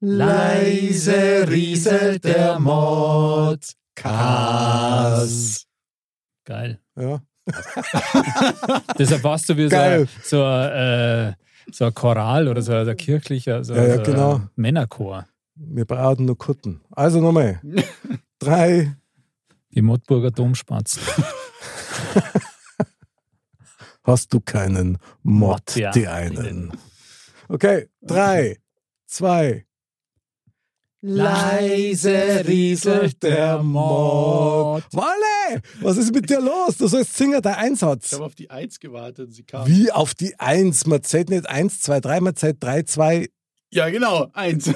Leise rieselt der Modcast. Geil. Ja. Deshalb warst du wie so, Geil. so, äh, so ein Choral oder so ein kirchlicher so, Ja, ja, so genau. Männerchor. Wir brauchen nur Kutten. Also nochmal. Drei. Die Mottburger Domspatz. Hast du keinen Mod, Mod, ja. die einen. Okay. Drei, zwei. Leise rieselt der Mod. Walle! Was ist mit dir los? Du sollst singen, der Ich Einsatz. habe auf die Eins gewartet und sie kam. Wie auf die Eins? Man zählt nicht eins, zwei, drei, man zählt drei, zwei. Ja, genau, eins.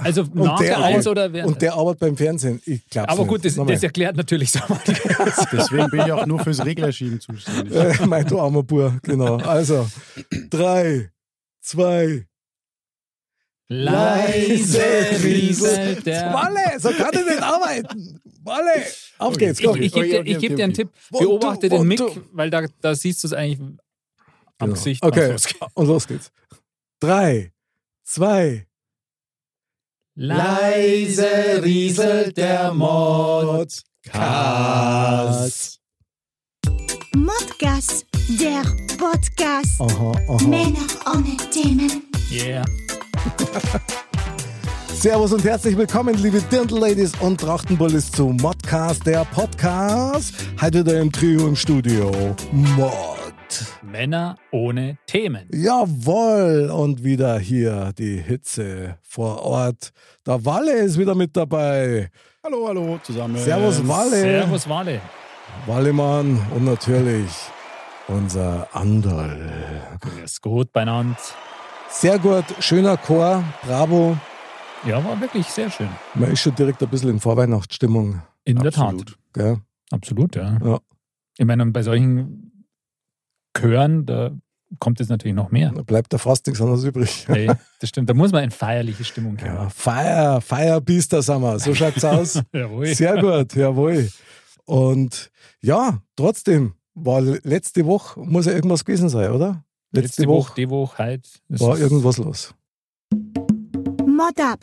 Also nach der der Eins oder während Und der arbeitet beim Fernsehen. Ich glaub's Aber nicht. gut, das, das erklärt natürlich so. Deswegen bin ich auch nur fürs Reglerschieben zuständig. Äh, mein du armer Bur, genau. Also, drei, zwei. Leise rieselt der Walle, so kann ich nicht arbeiten. Walle, auf geht's, Ich, komm. ich gebe dir, Okay, ich okay, geb dir einen. Tipp. Beobachte den Mick, weil da, da siehst du es eigentlich am Genau. Gesicht. Okay, und los geht's. Drei, zwei. Leise rieselt der Modcast. Modcast, der Podcast. Aha, aha. Männer ohne Themen. Yeah. Servus und herzlich willkommen, liebe Dirndl-Ladies und Trachtenbullis zu Modcast, der Podcast. Heute wieder im Trio im Studio. Mod. Männer ohne Themen. Jawohl, und wieder hier die Hitze vor Ort. Der Walle ist wieder mit dabei. Hallo, hallo zusammen. Servus, Walle. Servus, Wale. Wallemann und natürlich unser Andal. Ist gut beieinander. Sehr gut, schöner Chor, bravo. Ja, war wirklich sehr schön. Man ist schon direkt ein bisschen in Vorweihnachtsstimmung. In Absolut. der Tat. Gell? Absolut, ja. Ja. Ich meine, bei solchen Chören, da kommt es natürlich noch mehr. Da bleibt da fast nichts anderes übrig. Nee, das stimmt. Da muss man in feierliche Stimmung Ja, kommen. Fire, Firebeaster sind wir. So schaut's aus. Jawohl. Sehr gut, jawohl. Und ja, trotzdem war letzte Woche, muss ja irgendwas gewesen sein, oder? Letzte Woche, die Woche, heute. War irgendwas los. Mod ab.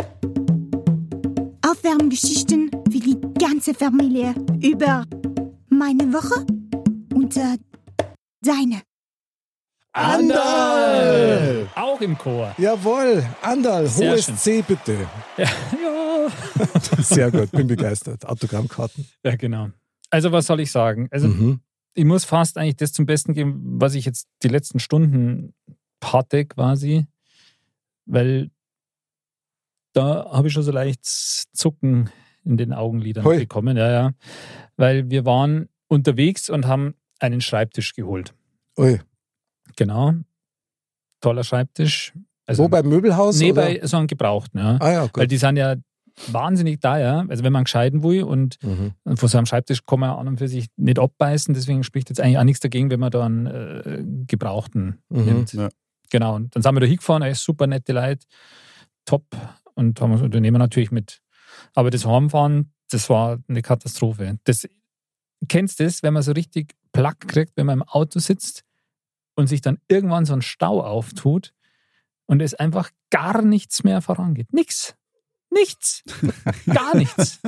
Aufwärmgeschichten für die ganze Familie über meine Woche und äh, deine. Andal! Auch im Chor. Jawohl, Andal, Sehr hohes schön. C bitte. Ja, ja. Sehr gut, bin begeistert. Autogrammkarten. ja, genau. Also, was soll ich sagen? Also, Mhm. Ich muss fast eigentlich das zum Besten geben, was ich jetzt die letzten Stunden hatte, quasi. Weil da habe ich schon so leicht Zucken in den Augenlidern Hui. bekommen. Ja, ja. Weil wir waren unterwegs und haben einen Schreibtisch geholt. Ui. Genau. Toller Schreibtisch. Also, Wo beim Möbelhaus? Nee, oder? bei so einem Gebrauchten, ja. Ah ja, Weil gut. die sind ja wahnsinnig teuer. Also wenn man gescheiden will und Mhm. vor so einem Schreibtisch kann man an und für sich nicht abbeißen, deswegen spricht jetzt eigentlich auch nichts dagegen, wenn man da einen äh, Gebrauchten Mhm. nimmt. Ja. Genau. Und dann sind wir da hingefahren, ey, super nette Leute, top. Und haben das Unternehmen natürlich mit. Aber das Heimfahren, das war eine Katastrophe. Das, kennst du das, wenn man so richtig Plack kriegt, wenn man im Auto sitzt und sich dann irgendwann so ein Stau auftut und es einfach gar nichts mehr vorangeht. Nix. Nichts. Gar nichts.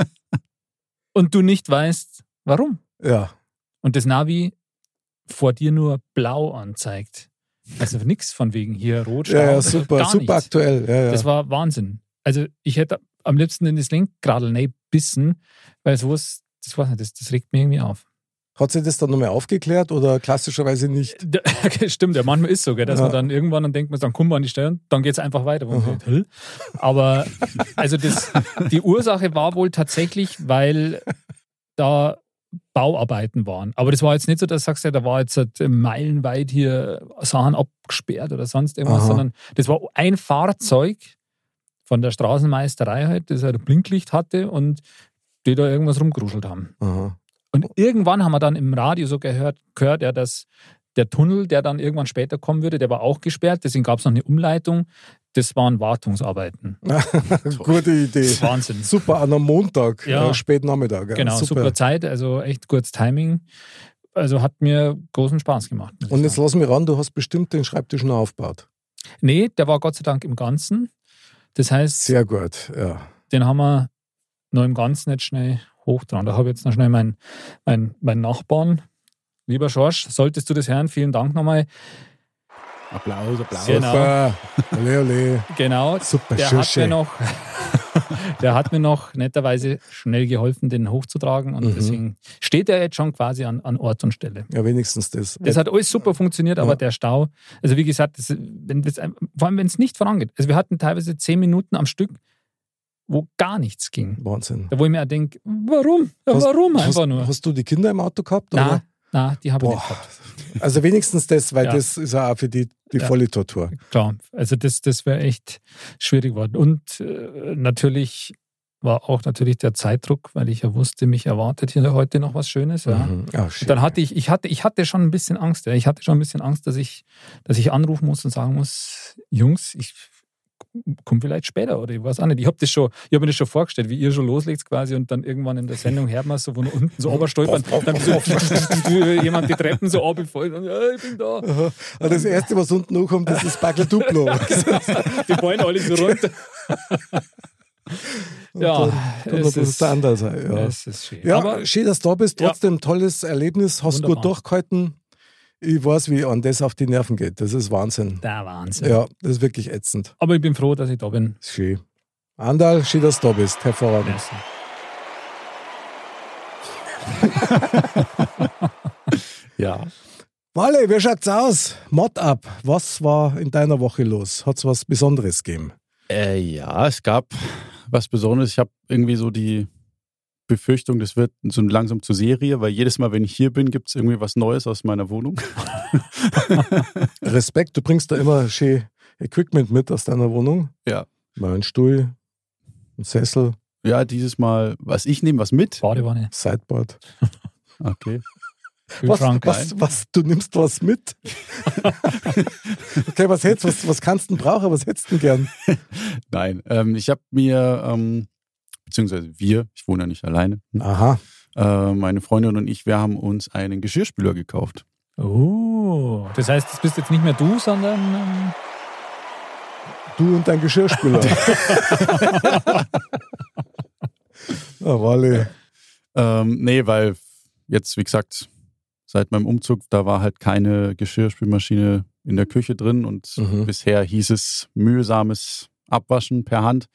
Und du nicht weißt, warum. Ja. Und das Navi vor dir nur blau anzeigt. Also nichts von wegen hier rot, Ja, ja, also super, gar super nichts. aktuell. Ja, ja. Das war Wahnsinn. Also ich hätte am liebsten in das Lenkrad bissen, weil sowas, das, weiß nicht, das, das regt mich irgendwie auf. Hat sich das dann nochmal aufgeklärt oder klassischerweise nicht? Stimmt, ja, manchmal ist so, gell, dass Ja. man dann irgendwann dann denkt, man dann kommt man an die Stelle und dann geht es einfach weiter. "Hä?" Aber also das, die Ursache war wohl tatsächlich, weil da Bauarbeiten waren. Aber das war jetzt nicht so, dass du sagst, ja, da war jetzt halt meilenweit hier Sachen abgesperrt oder sonst irgendwas, Aha. sondern das war ein Fahrzeug von der Straßenmeisterei halt, das halt ein Blinklicht hatte und die da irgendwas rumgeruschelt haben. Aha. Und irgendwann haben wir dann im Radio so gehört, gehört ja, dass der Tunnel, der dann irgendwann später kommen würde, der war auch gesperrt, deswegen gab es noch eine Umleitung. Das waren Wartungsarbeiten. Gute Idee. Wahnsinn. Super, an einem Montag, Ja. äh, spät Nachmittag. Ja. Genau, super. Zeit, also echt gutes Timing. Also hat mir großen Spaß gemacht. Und jetzt sagen. lass mich ran, du hast bestimmt den Schreibtisch noch aufgebaut. Nee, der war Gott sei Dank im Ganzen. Das heißt, Sehr gut, ja. den haben wir noch im Ganzen jetzt schnell hoch dran. Da habe ich jetzt noch schnell meinen mein, mein Nachbarn. Lieber Schorsch, solltest du das hören, vielen Dank nochmal. Applaus, Applaus. Genau. Super. Ole, ole. Genau, Super, der hat, mir noch, der hat mir noch netterweise schnell geholfen, den hochzutragen. Und Mhm. deswegen steht er jetzt schon quasi an, an Ort und Stelle. Ja, wenigstens das. Das hat alles super funktioniert, aber Ja. der Stau, also wie gesagt, das, wenn das, vor allem wenn es nicht vorangeht. Also wir hatten teilweise zehn Minuten am Stück, wo gar nichts ging. Wahnsinn. Da wo ich mir auch denke, warum? Ja, warum hast, einfach nur? Hast du die Kinder im Auto gehabt? Na, Oder? na, die habe ich nicht gehabt. Also wenigstens das, weil Ja. das ist auch für die, die Ja. volle Tortur. Klar, also das, das wäre echt schwierig geworden. Und äh, natürlich war auch natürlich der Zeitdruck, weil ich ja wusste, mich erwartet hier heute noch was Schönes. Ja. Mhm. Shit. Dann hatte ich, ich hatte, ich hatte schon ein bisschen Angst. Ja. Ich hatte schon ein bisschen Angst, dass ich, dass ich anrufen muss und sagen muss, Jungs, ich komme vielleicht später oder ich weiß auch nicht. Ich habe das schon, ich habe mir das schon vorgestellt, wie ihr schon loslegt quasi und dann irgendwann in der Sendung hört man so von unten so oberstolpern, dann so jemand die Treppen so abgefallen und ja, ich bin da. Und das Erste, was unten hochkommt, das ist Backel Duplo. Die fallen alle so runter. ja, Kann es das ist, sein. Ja. es ist schön. Ja, Aber schön, dass du da bist. Ja. Trotzdem tolles Erlebnis. Hast Wunderbar. gut durchgehalten. Ich weiß, wie an das auf die Nerven geht. Das ist Wahnsinn. der Wahnsinn. Ja, das ist wirklich ätzend. Aber ich bin froh, dass ich da bin. Schön. Andal, schön, dass du da bist. Hervorragend. Merci. Ja. Wale, wie schaut's aus? Mod ab. Was war in deiner Woche los? Hat's was Besonderes gegeben? Äh, ja, es gab was Besonderes. Ich habe irgendwie so die Befürchtung, das wird so langsam zur Serie, weil jedes Mal, wenn ich hier bin, gibt es irgendwie was Neues aus meiner Wohnung. Respekt, du bringst da immer schön Equipment mit aus deiner Wohnung. Ja. Mal einen Stuhl, einen Sessel, Ja, dieses Mal, was ich nehme, was mit. Badewanne, Sideboard. Okay. Was, was, was, du nimmst was mit? okay, was hättest was, was kannst du denn brauchen? Was hättest du denn gern? Nein, ähm, ich habe mir, ähm, beziehungsweise wir, ich wohne ja nicht alleine, Aha. äh, meine Freundin und ich, wir haben uns einen Geschirrspüler gekauft. Oh, das heißt, das bist jetzt nicht mehr du, sondern ähm, Du und dein Geschirrspüler. ah, Wale. Ähm, nee, weil jetzt, wie gesagt, seit meinem Umzug, da war halt keine Geschirrspülmaschine in der Küche drin und Mhm. bisher hieß es mühsames Abwaschen per Hand.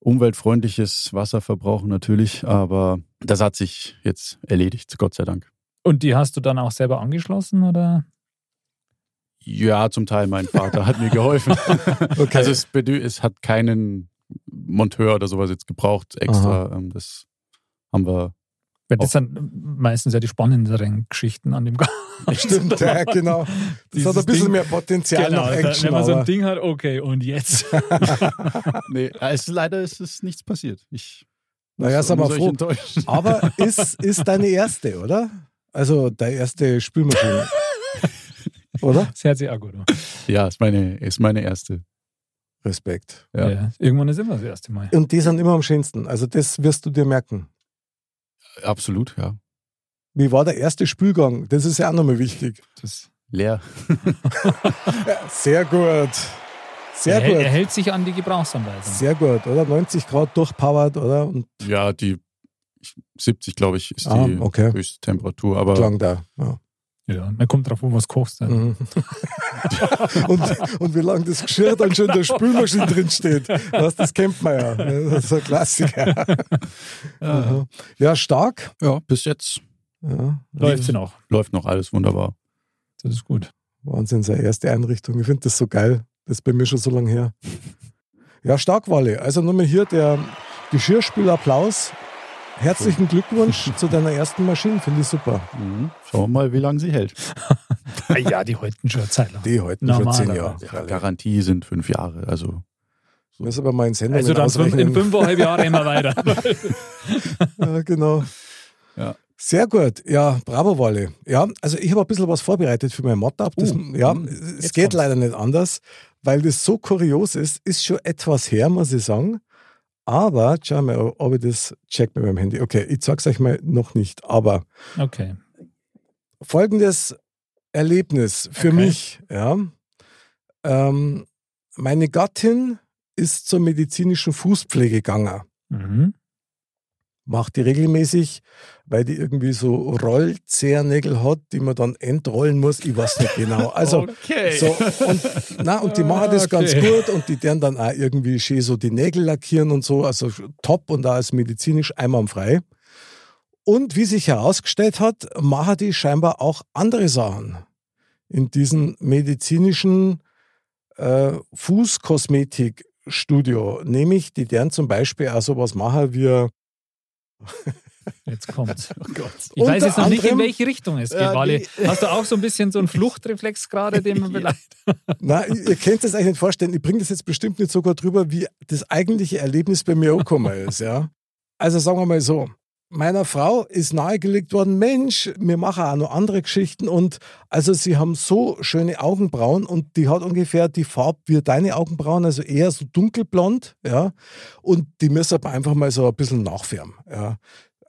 Umweltfreundliches Wasserverbrauch natürlich, aber das hat sich jetzt erledigt, Gott sei Dank. und die hast du dann auch selber angeschlossen oder? Ja, zum Teil mein Vater hat mir geholfen. Okay. Also es, es hat keinen Monteur oder sowas jetzt gebraucht extra. Ähm, Das haben wir Weil das sind meistens ja die spannenderen Geschichten an dem Ganzen. Stimmt, ja, genau. Das hat ein bisschen Ding- mehr Potenzial Genau, nach Action. wenn man so ein Ding hat, okay, und jetzt? Nee, es, leider ist es nichts passiert. Ich Naja, muss- sag mal muss euch froh. aber ist, ist deine erste, oder? Also deine erste Spülmaschine. oder? Das hört sich auch gut an. Ja, ist meine, ist meine erste. Respekt. Ja. Ja. Irgendwann ist immer das erste Mal. Und die sind immer am schönsten. Also das wirst du dir merken. Absolut, ja. Wie war der erste Spülgang? Das ist ja auch nochmal wichtig. Das Leer. Ja, sehr gut. Sehr er, hält- er gut. hält sich an die Gebrauchsanweisung. Sehr gut, oder? 90 Grad durchpowert, oder? Und Ja, die 70, glaube ich, ist Ah, die okay. höchste Temperatur. Aber klang da. Ja. Ja, man kommt drauf, wo was kochst. Ja. Mhm. und, und wie lange das Geschirr dann schon in der Spülmaschine drin steht. Was, das kennt man ja. Das ist ein Klassiker. Aha. Ja, stark. ja, bis jetzt Ja. Läuft sie noch. läuft noch alles wunderbar. Das ist gut. Wahnsinn, seine erste Einrichtung. Ich finde das so geil. Das ist bei mir schon so lange her. Ja, stark, Walle. Also nochmal hier der Geschirrspülapplaus herzlichen Glückwunsch zu deiner ersten Maschine, finde ich super. Mhm. Schauen wir mal, wie lange sie hält. Ah ja, die halten schon eine Zeit lang. Die heute schon Normalerweise. zehn Jahre. Ja, Garantie sind fünf Jahre. Also Ich muss aber mal in Sendungen Also dann fünf, in fünfeinhalb Jahren immer weiter. Ja, genau. Ja. Sehr gut. Ja, bravo, Walle. Ja, also ich habe ein bisschen was vorbereitet für mein Mod-Up. Das- Uh, ja, mm, es geht kommt's. leider nicht anders, weil das so kurios ist. Ist schon etwas her, muss ich sagen. Aber, schau mal, ob ich das check mit meinem Handy. Okay, ich zeig's euch mal noch nicht. Aber Okay. folgendes Erlebnis für Okay. mich. Ja. Ähm, meine Gattin ist zur medizinischen Fußpflege gegangen. Mhm. Macht die regelmäßig, weil die irgendwie so Rollzehennägel hat, die man dann entrollen muss. Ich weiß nicht genau. Also, okay. so, und, na, und die machen das ganz Okay. gut und die werden dann auch irgendwie schön so die Nägel lackieren und so. Also top und da ist medizinisch einwandfrei. Und wie sich herausgestellt hat, machen die scheinbar auch andere Sachen in diesem medizinischen äh, Fußkosmetikstudio. Nämlich, die deren zum Beispiel auch sowas machen wie Jetzt kommt's. Oh Gott. Ich weiß Unter jetzt noch nicht, in anderem- welche Richtung es geht, Wally. die- Hast du auch so ein bisschen so einen Fluchtreflex gerade, den man vielleicht. Na, ihr könnt das eigentlich nicht vorstellen. Ich bringe das jetzt bestimmt nicht sogar drüber, wie das eigentliche Erlebnis bei mir angekommen ist. Ja? Also sagen wir mal so. Meiner Frau ist nahegelegt worden, Mensch, wir machen auch noch andere Geschichten und also sie haben so schöne Augenbrauen und die hat ungefähr die Farbe wie deine Augenbrauen, also eher so dunkelblond, ja, und die müssen aber einfach mal so ein bisschen nachfärben, ja.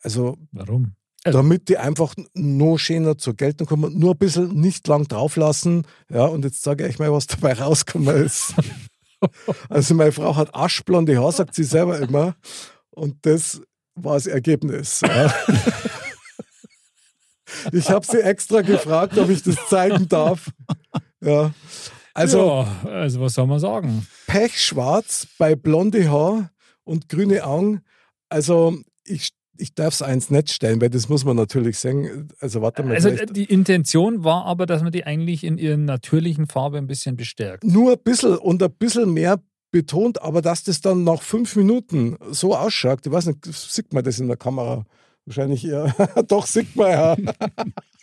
Also Warum? damit die einfach noch schöner zur Geltung kommen, nur ein bisschen nicht lang drauf lassen. Ja, und jetzt sage ich euch mal, was dabei rausgekommen ist. also meine Frau hat aschblonde Haare, sagt sie selber immer. Und das war das Ergebnis. Ja. Ich habe sie extra gefragt, ob ich das zeigen darf. Ja. Also ja, also was soll man sagen? pechschwarz bei blonde Haar und grüne Augen. Also ich, ich darf es eins nicht stellen, weil das muss man natürlich sehen. Also warte mal. Also vielleicht- die Intention war aber, dass man die eigentlich in ihren natürlichen Farbe ein bisschen bestärkt. nur ein bisschen und ein bisschen mehr betont, aber dass das dann nach fünf Minuten so ausschaut, ich weiß nicht, sieht man das in der Kamera? Wahrscheinlich eher. Doch, sieht man ja.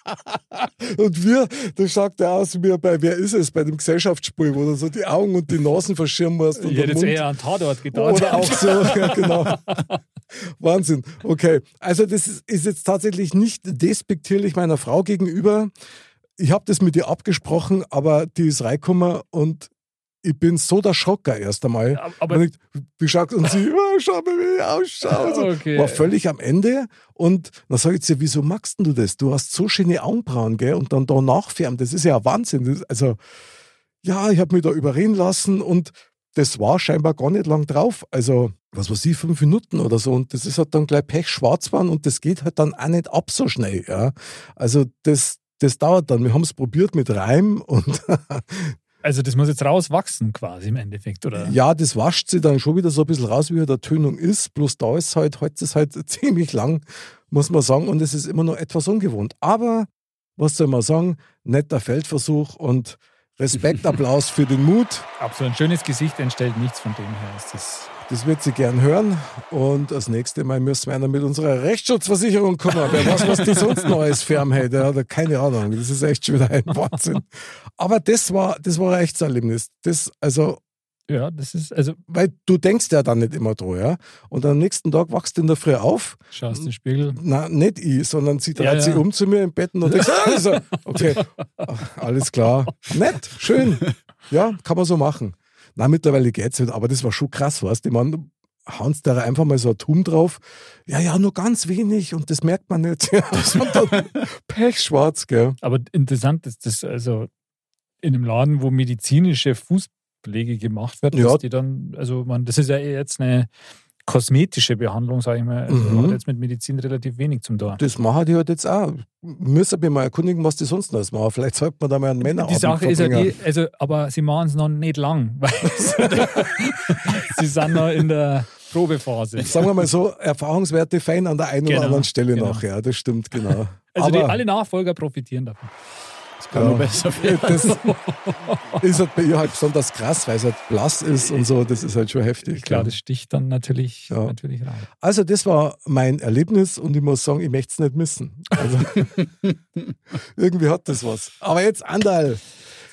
und wir, das schaut ja aus wie bei Wer ist es? Bei dem Gesellschaftsspiel, wo du so die Augen und die Nasen verschirmen musst. Und Ich der hätte jetzt eher an Tatort gedacht. Oder auch so, ja, genau. Wahnsinn. Okay, also das ist ist jetzt tatsächlich nicht despektierlich meiner Frau gegenüber. Ich habe das mit ihr abgesprochen, aber die ist reingekommen und ich bin so der Schocker erst einmal. Aber- Und ich, wie schaut und sie, oh, schau mal, wie ich ausschaue. So. Okay. War völlig am Ende. Und dann sage ich zu ihr, wieso magst du das? Du hast so schöne Augenbrauen, gell? Und dann da nachfärben, das ist ja Wahnsinn. Das, also, ja, ich habe mich da überreden lassen und das war scheinbar gar nicht lang drauf. Also, was weiß ich, fünf Minuten oder so. Und das ist halt dann gleich pechschwarz geworden und das geht halt dann auch nicht ab so schnell. Ja. Also, das, das dauert dann. Wir haben es probiert mit Reim und Also das muss jetzt rauswachsen quasi im Endeffekt, oder? ja, das wascht sie dann schon wieder so ein bisschen raus, wie der Tönung ist. Bloß da ist halt, heute ist halt ziemlich lang, muss man sagen. Und es ist immer noch etwas ungewohnt. Aber, was soll man sagen, netter Feldversuch und Respekt, Applaus für den Mut. Ab so ein schönes Gesicht entstellt nichts von dem her. Ist das Das wird sie gern hören. Und das nächste Mal müssen wir einer mit unserer Rechtsschutzversicherung kommen. Wer weiß, was die sonst Neues hätte. Ja, da keine Ahnung. Das ist echt schon wieder ein Wahnsinn. Aber das war, das war ein echtes Erlebnis. Das, also, ja, das ist, also weil du denkst ja dann nicht immer dran, ja. Und am nächsten Tag wachst du in der Früh auf. schaust in den Spiegel. Na, nicht ich, sondern sie dreht Ja, ja. sich um zu mir im Bett und denkst, ah, so, okay, alles klar. Nett, schön. Ja, kann man so machen. Na, mittlerweile geht's wieder, aber das war schon krass, weißt du? Ich meine, hauen da einfach mal so ein Tum drauf. Ja, ja, nur ganz wenig und das merkt man nicht. Pechschwarz, gell. Aber interessant ist das, also in einem Laden, wo medizinische Fußpflege gemacht wird, Ja. dass die dann, also man, das ist ja eh jetzt eine kosmetische Behandlung, sage ich mal. Also Mhm. hat jetzt mit Medizin relativ wenig zum Tor. Das machen die halt jetzt auch. Müssen wir mal erkundigen, was die sonst noch machen. Vielleicht sollte man da mal einen Männer Die Sache ist ja die, also, aber sie machen es noch nicht lang, weil sie sind noch in der Probephase. Sagen wir mal so, Erfahrungswerte fein an der einen Genau, oder anderen Stelle genau. noch. Ja, das stimmt, genau. Also die, Aber- alle Nachfolger profitieren davon. Kann nur besser werden. Das ist halt bei ihr halt besonders krass, weil es halt blass ist und so. Das ist halt schon heftig. Klar, ja. das sticht dann natürlich, Ja. natürlich rein. Also, das war mein Erlebnis und ich muss sagen, ich möchte es nicht missen. Also, irgendwie hat das was. Aber jetzt, Andal,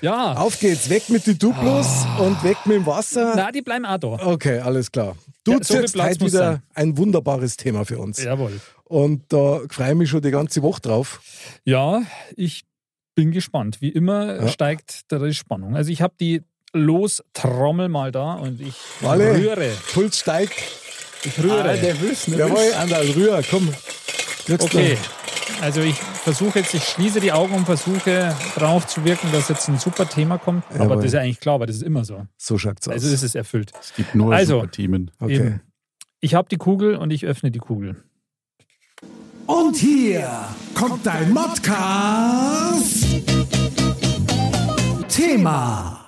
Ja, auf geht's. Weg mit die Duplos und weg mit dem Wasser. na, die bleiben auch da. Okay, alles klar. Du Ja, so ziehst heute wieder sein. ein wunderbares Thema für uns. Jawohl. Und da freue ich mich schon die ganze Woche drauf. Ja, ich bin gespannt. Wie immer Ja. steigt da die Spannung. Also ich habe die Lostrommel mal da und ich Walle. rühre. Puls steigt. Ich rühre. Ah, nervös, Jawohl, Andal, rühr, komm. Du. Okay. Also ich versuche jetzt, ich schließe die Augen und versuche drauf zu wirken, dass jetzt ein super Thema kommt. Aber Jawohl. das ist ja eigentlich klar, weil das ist immer so. So schaut's aus. Also ist es erfüllt. Es gibt nur Also. super Themen. okay. Eben. Ich habe die Kugel und ich öffne die Kugel. Und hier kommt dein Modcast. Thema.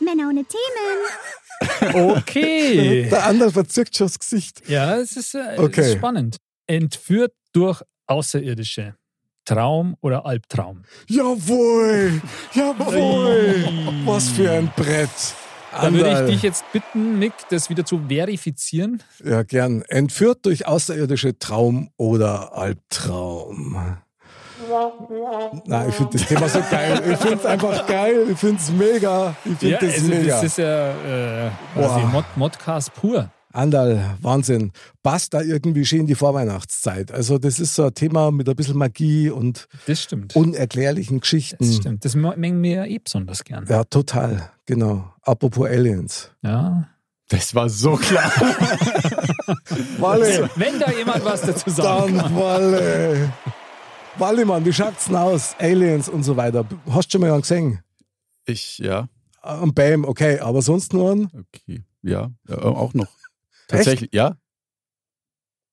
Männer ohne Themen. Okay. Der Andal verzückt schon das Gesicht. ja, es ist, äh, es Okay. ist spannend. Entführt durch Außerirdische. Traum oder Albtraum? Jawohl, jawohl. Was für ein Brett. Da würde ich dich jetzt bitten, Mick, das wieder zu verifizieren. Ja, gern. Entführt durch außerirdische Traum oder Albtraum. Nein, ich finde das Thema so geil. Ich finde es einfach geil. Ich finde es mega. Ich finde Ja, das also mega. das ist ja äh, quasi. Mod Modcast pur. Andal, Wahnsinn. Passt da irgendwie schön die Vorweihnachtszeit. Also, das ist so ein Thema mit ein bisschen Magie und Das stimmt. unerklärlichen Geschichten. das stimmt. Das mengen wir eh besonders gern. Ja, total. Genau. Apropos Aliens. Ja. Das war so klar. Walle, Wenn da jemand was dazu sagen dann Walle. Walle, Mann, wie schaut's denn aus? Aliens und so weiter. Hast du schon mal einen gesehen? Ich, ja, Am Bam, okay, aber sonst nur einen? okay. Ja, ja auch noch. Tatsächlich, ja.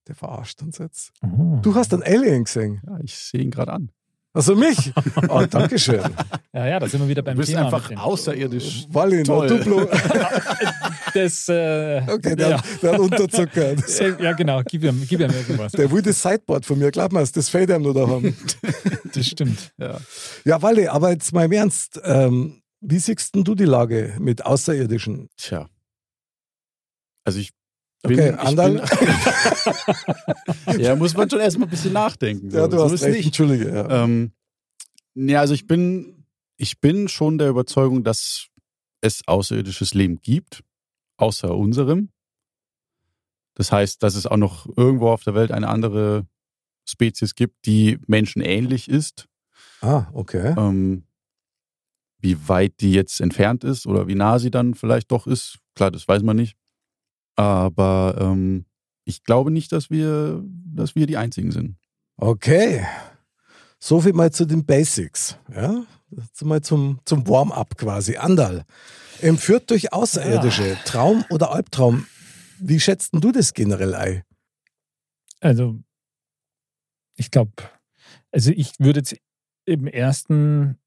Der verarscht uns jetzt. Oh. Du hast einen Alien gesehen. Ja, ich sehe ihn gerade an. Also mich? Oh, Dankeschön. Ja, ja, da sind wir wieder beim Du bist Thema. einfach mit dem- außerirdisch. Wallin, Toll. Duplo. Das, äh, Okay, der, ja. der hat Unterzucker. Das, Äh, ja, genau, gib ihm, gib ihm irgendwas. der will das Sideboard von mir, glaub mir, das fällt ihm nur da haben. Das stimmt. Ja. Ja, Walle, aber jetzt mal im Ernst. Ähm, wie siehst denn du die Lage mit Außerirdischen? Tja. Also ich Okay, Andal? ja, muss man schon erstmal ein bisschen nachdenken. Ja, du so hast recht, nicht. Entschuldige. Ja. Ähm, ja, also ich bin, ich bin schon der Überzeugung, dass es außerirdisches Leben gibt, außer unserem. Das heißt, dass es auch noch irgendwo auf der Welt eine andere Spezies gibt, die menschenähnlich ist. Ah, okay. Ähm, wie weit die jetzt entfernt ist oder wie nah sie dann vielleicht doch ist, klar, das weiß man nicht. Aber ähm, ich glaube nicht, dass wir, dass wir die Einzigen sind. Okay. So viel mal zu den Basics. Ja? Mal zum, zum Warm-up quasi. Andal. Entführt durch Außerirdische. Traum oder Albtraum? Wie schätzt denn du das generell ein? Also, ich glaube, also ich würde jetzt im ersten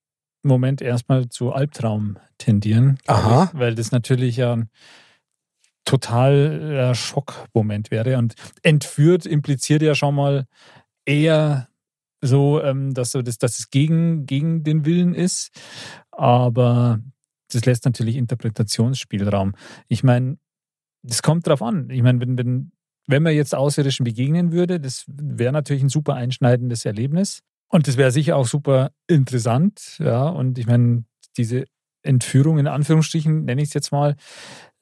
Moment erstmal zu Albtraum tendieren. Aha. Ich, weil das natürlich ja ein totaler Schockmoment wäre. Und entführt impliziert ja schon mal eher so, ähm, dass, so das, dass es gegen, gegen den Willen ist. Aber das lässt natürlich Interpretationsspielraum. Ich meine, das kommt drauf an. Ich meine, wenn, wenn, wenn man jetzt Außerirdischen begegnen würde, das wäre natürlich ein super einschneidendes Erlebnis. Und das wäre sicher auch super interessant. Ja, und ich meine, diese Entführung in Anführungsstrichen, nenne ich es jetzt mal,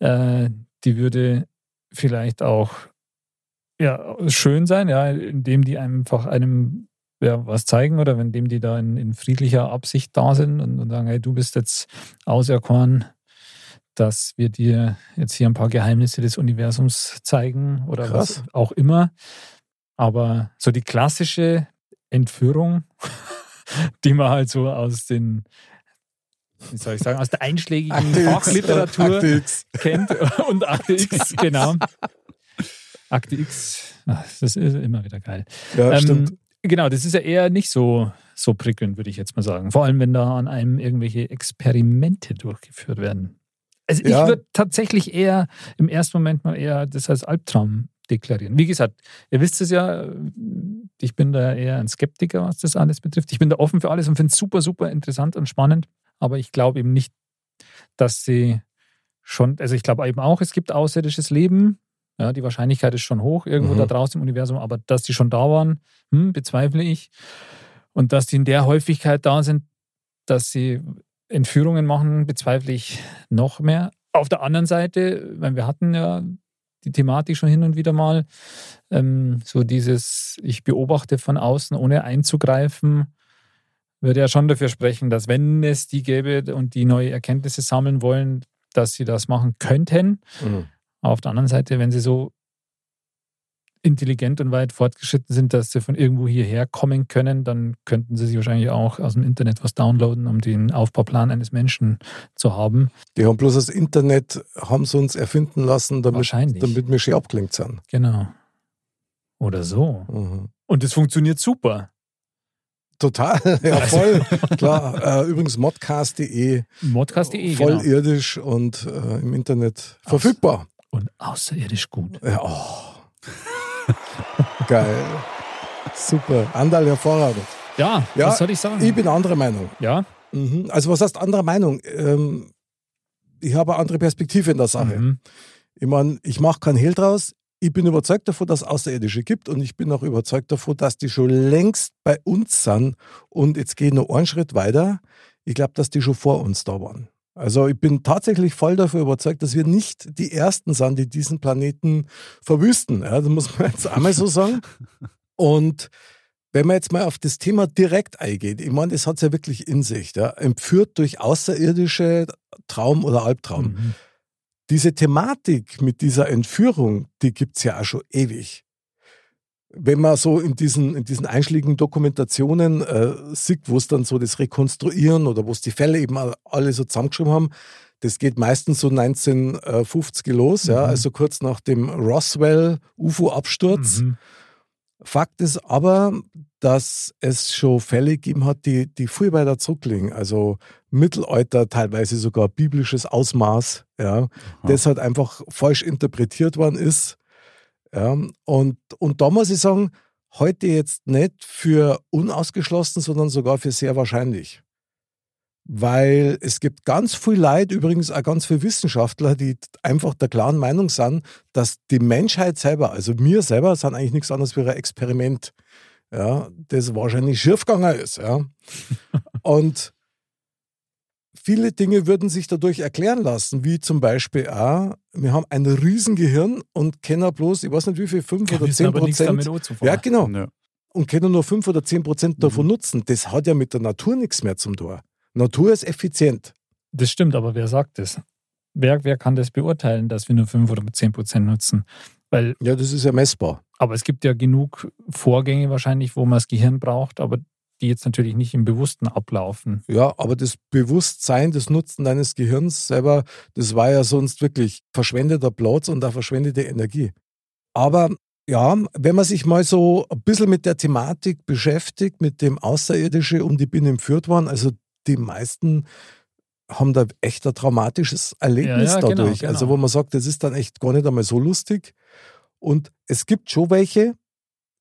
äh, die würde vielleicht auch ja, schön sein, ja, indem die einfach einem ja, was zeigen oder indem die da in, in friedlicher Absicht da sind und, und sagen, hey, du bist jetzt auserkoren, dass wir dir jetzt hier ein paar Geheimnisse des Universums zeigen oder Krass. was auch immer. Aber so die klassische Entführung, die man halt so aus den, wie soll ich sagen, aus der einschlägigen Fachliteratur Akte X. kennt und Akte X, genau. Akte X, ach, das ist immer wieder geil. Ja, Ähm, stimmt. Genau, das ist ja eher nicht so, so prickelnd, würde ich jetzt mal sagen. Vor allem, wenn da an einem irgendwelche Experimente durchgeführt werden. Also Ja. ich würde tatsächlich eher im ersten Moment mal eher das als Albtraum deklarieren. Wie gesagt, ihr wisst es ja, Ich bin da eher ein Skeptiker, was das alles betrifft. Ich bin da offen für alles und finde es super, super interessant und spannend. Aber ich glaube eben nicht, dass sie schon, also ich glaube eben auch, es gibt außerirdisches Leben. Ja, die Wahrscheinlichkeit ist schon hoch irgendwo Mhm. da draußen im Universum, aber dass die schon da waren, hm, bezweifle ich. Und dass die in der Häufigkeit da sind, dass sie Entführungen machen, bezweifle ich noch mehr. Auf der anderen Seite, weil wir hatten ja die Thematik schon hin und wieder mal, ähm, so dieses, ich beobachte von außen, ohne einzugreifen, würde ja schon dafür sprechen, dass wenn es die gäbe und die neue Erkenntnisse sammeln wollen, dass sie das machen könnten. Mhm. Auf der anderen Seite, wenn sie so intelligent und weit fortgeschritten sind, dass sie von irgendwo hierher kommen können, dann könnten sie sich wahrscheinlich auch aus dem Internet was downloaden, um den Aufbauplan eines Menschen zu haben. Die haben bloß das Internet, haben sie uns erfinden lassen, damit, damit wir schön abgelenkt sind. Genau. Oder so. Mhm. Und es funktioniert super. Total, ja voll. Klar, äh, übrigens modcast.de, Modcast.de. voll Genau. und äh, im Internet verfügbar. Und außerirdisch gut. Ja, oh. Geil. Super. Andal hervorragend. Ja, Ja, was soll ich sagen? Ich bin anderer Meinung. ja. Mhm. Also was heißt anderer Meinung? Ähm, ich habe eine andere Perspektive in der Sache. Mhm. Ich meine, ich mache keinen Hehl draus. Ich bin überzeugt davon, dass es Außerirdische gibt und ich bin auch überzeugt davon, dass die schon längst bei uns sind. Und jetzt gehe ich noch einen Schritt weiter. Ich glaube, dass die schon vor uns da waren. Also ich bin tatsächlich voll dafür überzeugt, dass wir nicht die Ersten sind, die diesen Planeten verwüsten. Ja, das muss man jetzt einmal so sagen. Und wenn man jetzt mal auf das Thema direkt eingeht, ich meine, das hat es ja wirklich in sich, ja, entführt durch außerirdische Traum oder Albtraum. Mhm. Diese Thematik mit dieser Entführung, die gibt's ja auch schon ewig. Wenn man so in diesen, in diesen einschlägigen Dokumentationen äh, sieht, wo es dann so das Rekonstruieren oder wo es die Fälle eben alle so zusammengeschrieben haben, das geht meistens so 1950 los, ja, Mhm. also kurz nach dem Roswell-UFO-Absturz. Mhm. Fakt ist aber, dass es schon Fälle gegeben hat, die, die viel weiter zurückliegen. Also Mittelalter, teilweise sogar biblisches Ausmaß, ja, das halt einfach falsch interpretiert worden ist. Ja, und, und da muss ich sagen, heute jetzt nicht für unausgeschlossen, sondern sogar für sehr wahrscheinlich. Weil es gibt ganz viel Leid, übrigens auch ganz viele Wissenschaftler, die einfach der klaren Meinung sind, dass die Menschheit selber, also wir selber, sind eigentlich nichts anderes wie ein Experiment, ja, das wahrscheinlich schiefgegangen ist. Ja. Und viele Dinge würden sich dadurch erklären lassen, wie zum Beispiel auch, wir haben ein Riesengehirn und kennen bloß, ich weiß nicht wie viel, fünf Wir oder wissen zehn aber nichts damit Prozent. anzufangen. Ja, genau. Ja. Und können nur fünf oder zehn Prozent davon nutzen. Das hat ja mit der Natur nichts mehr zum Tor. Natur ist effizient. Das stimmt, aber wer sagt das? Wer, wer kann das beurteilen, dass wir nur 5 oder 10 Prozent nutzen? Weil, Ja, das ist ja messbar. aber es gibt ja genug Vorgänge wahrscheinlich, wo man das Gehirn braucht, aber die jetzt natürlich nicht im Bewussten ablaufen. Ja, aber das Bewusstsein, das Nutzen deines Gehirns selber, das war ja sonst wirklich verschwendeter Platz und auch verschwendete Energie. Aber ja, wenn man sich mal so ein bisschen mit der Thematik beschäftigt, mit dem Außerirdische und ich bin entführt worden, also die meisten haben da echt ein traumatisches Erlebnis Ja, ja, genau, dadurch. genau. Also wo man sagt, das ist dann echt gar nicht einmal so lustig. Und es gibt schon welche,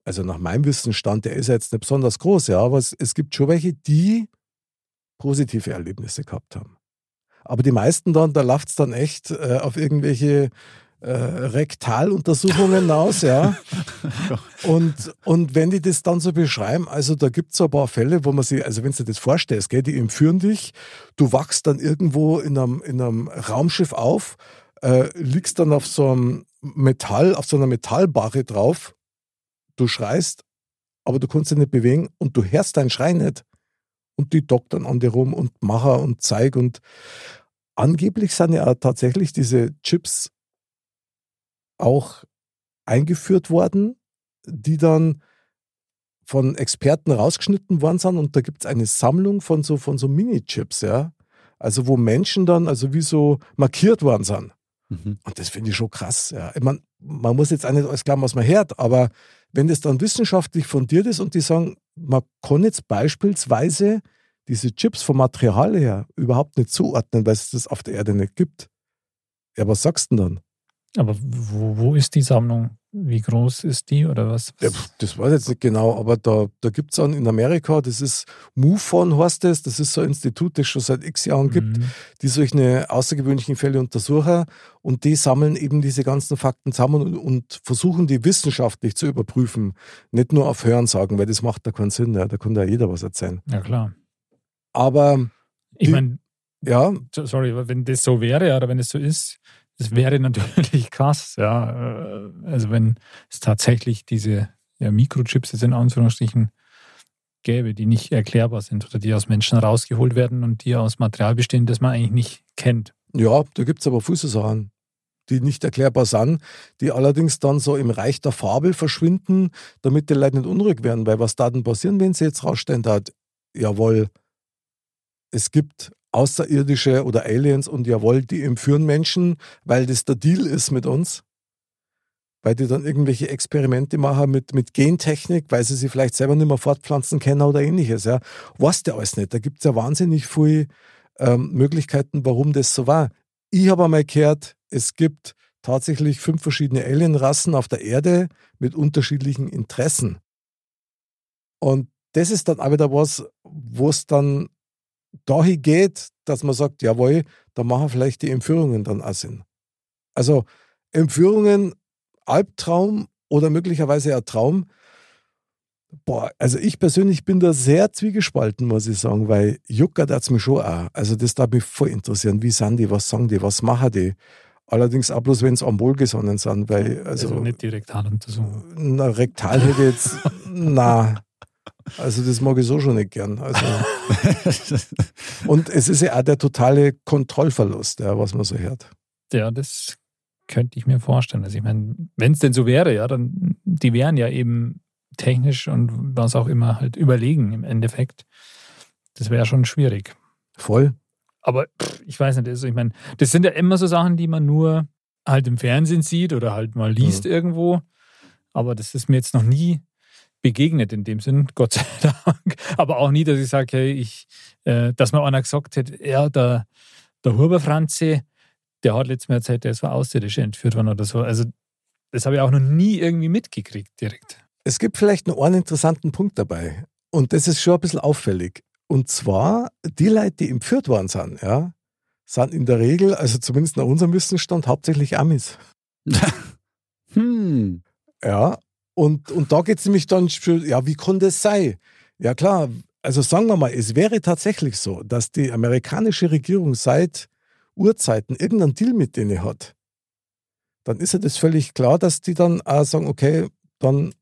also nach meinem Wissensstand, der ist ja jetzt nicht besonders groß, ja, aber es, es gibt schon welche, die positive Erlebnisse gehabt haben. Aber die meisten dann, da läuft es dann echt äh, auf irgendwelche äh, Rektaluntersuchungen hinaus, ja. Und, und wenn die das dann so beschreiben, also da gibt es so ein paar Fälle, wo man sich, also wenn du dir das vorstellst, gell, die entführen dich, du wachst dann irgendwo in einem, in einem Raumschiff auf, äh, liegst dann auf so einem Metall, auf so einer Metallbarre drauf, du schreist, aber du kannst dich nicht bewegen und du hörst deinen Schrei nicht. Und die doktern an dir rum und Macher und Zeig und angeblich sind ja tatsächlich diese Chips auch eingeführt worden, die dann von Experten rausgeschnitten worden sind und da gibt es eine Sammlung von so, von so Mini-Chips, ja. Also wo Menschen dann, also wie so markiert worden sind. Mhm. Und das finde ich schon krass. Ja. Ich mein, man muss jetzt auch nicht alles glauben, was man hört, aber wenn das dann wissenschaftlich fundiert ist und die sagen, man kann jetzt beispielsweise diese Chips vom Material her überhaupt nicht zuordnen, weil es das auf der Erde nicht gibt. Ja, was sagst du denn dann? Aber wo, wo ist die Sammlung? Wie groß ist die oder was? Ja, das weiß ich jetzt nicht genau, aber da, da gibt es in Amerika, das ist MUFON heißt das, das ist so ein Institut, das es schon seit x Jahren gibt, Mhm. die solche außergewöhnlichen Fälle untersuchen und die sammeln eben diese ganzen Fakten zusammen und, und versuchen die wissenschaftlich zu überprüfen, nicht nur auf Hörensagen, weil das macht da keinen Sinn, ja, da kann da jeder was erzählen. Ja, klar. Aber Ich meine, ja, so- sorry, wenn das so wäre oder wenn es so ist, das wäre natürlich krass, ja. Äh, Also wenn es tatsächlich diese ja, Mikrochips jetzt in Anführungsstrichen gäbe, die nicht erklärbar sind oder die aus Menschen rausgeholt werden und die aus Material bestehen, das man eigentlich nicht kennt. Ja, da gibt es aber viele Sachen, die nicht erklärbar sind, die allerdings dann so im Reich der Fabel verschwinden, damit die Leute nicht unruhig werden. Weil was da denn passieren, wenn sie jetzt rausstellen, hat, jawohl, es gibt Außerirdische oder Aliens und jawohl, die entführen Menschen, weil das der Deal ist mit uns. Weil die dann irgendwelche Experimente machen mit, mit Gentechnik, weil sie sich vielleicht selber nicht mehr fortpflanzen können oder ähnliches. Ja. Weißt du alles nicht. Da gibt es ja wahnsinnig viele ähm, Möglichkeiten, warum das so war. Ich habe einmal gehört, es gibt tatsächlich fünf verschiedene Alienrassen auf der Erde mit unterschiedlichen Interessen. Und das ist dann auch wieder was, wo es dann dahin geht, dass man sagt, jawohl, da machen vielleicht die Entführungen dann auch Sinn. Also Entführungen, Albtraum oder möglicherweise ein Traum. Boah, also ich persönlich bin da sehr zwiegespalten, muss ich sagen, weil juckert hat's mich schon auch. Also das darf mich voll interessieren. Wie sind die, was sagen die, was machen die? Allerdings auch bloß, wenn es am Wohlgesonnen sind, weil Also, also, nicht direkt Handuntersuchung. na, rektal hätte jetzt, na, also das mag ich so schon nicht gern. Also, und es ist ja auch der totale Kontrollverlust, ja, was man so hört. Ja, das könnte ich mir vorstellen. Also ich meine, wenn es denn so wäre, ja, dann die wären ja eben technisch und was auch immer halt überlegen im Endeffekt. Das wäre schon schwierig. Voll. Aber pff, ich weiß nicht, also ich meine, das sind ja immer so Sachen, die man nur halt im Fernsehen sieht oder halt mal liest irgendwo. Aber das ist mir jetzt noch nie begegnet in dem Sinn, Gott sei Dank. Aber auch nie, dass ich sage, hey, ich, äh, dass mir einer gesagt hätte, ja, der, der Huber Franze, der hat letztes Mal erzählt, der ist von Außerirdische entführt worden oder so. Also das habe ich auch noch nie irgendwie mitgekriegt direkt. Es gibt vielleicht noch einen interessanten Punkt dabei. Und das ist schon ein bisschen auffällig. Und zwar, die Leute, die entführt worden sind, ja, sind in der Regel, also zumindest nach unserem Wissensstand, hauptsächlich Amis. hm. Ja, und, und da geht es nämlich dann, ja, wie kann das sein? Ja klar, also sagen wir mal, es wäre tatsächlich so, dass die amerikanische Regierung seit Urzeiten irgendeinen Deal mit denen hat. Dann ist ja das völlig klar, dass die dann auch sagen, okay, dann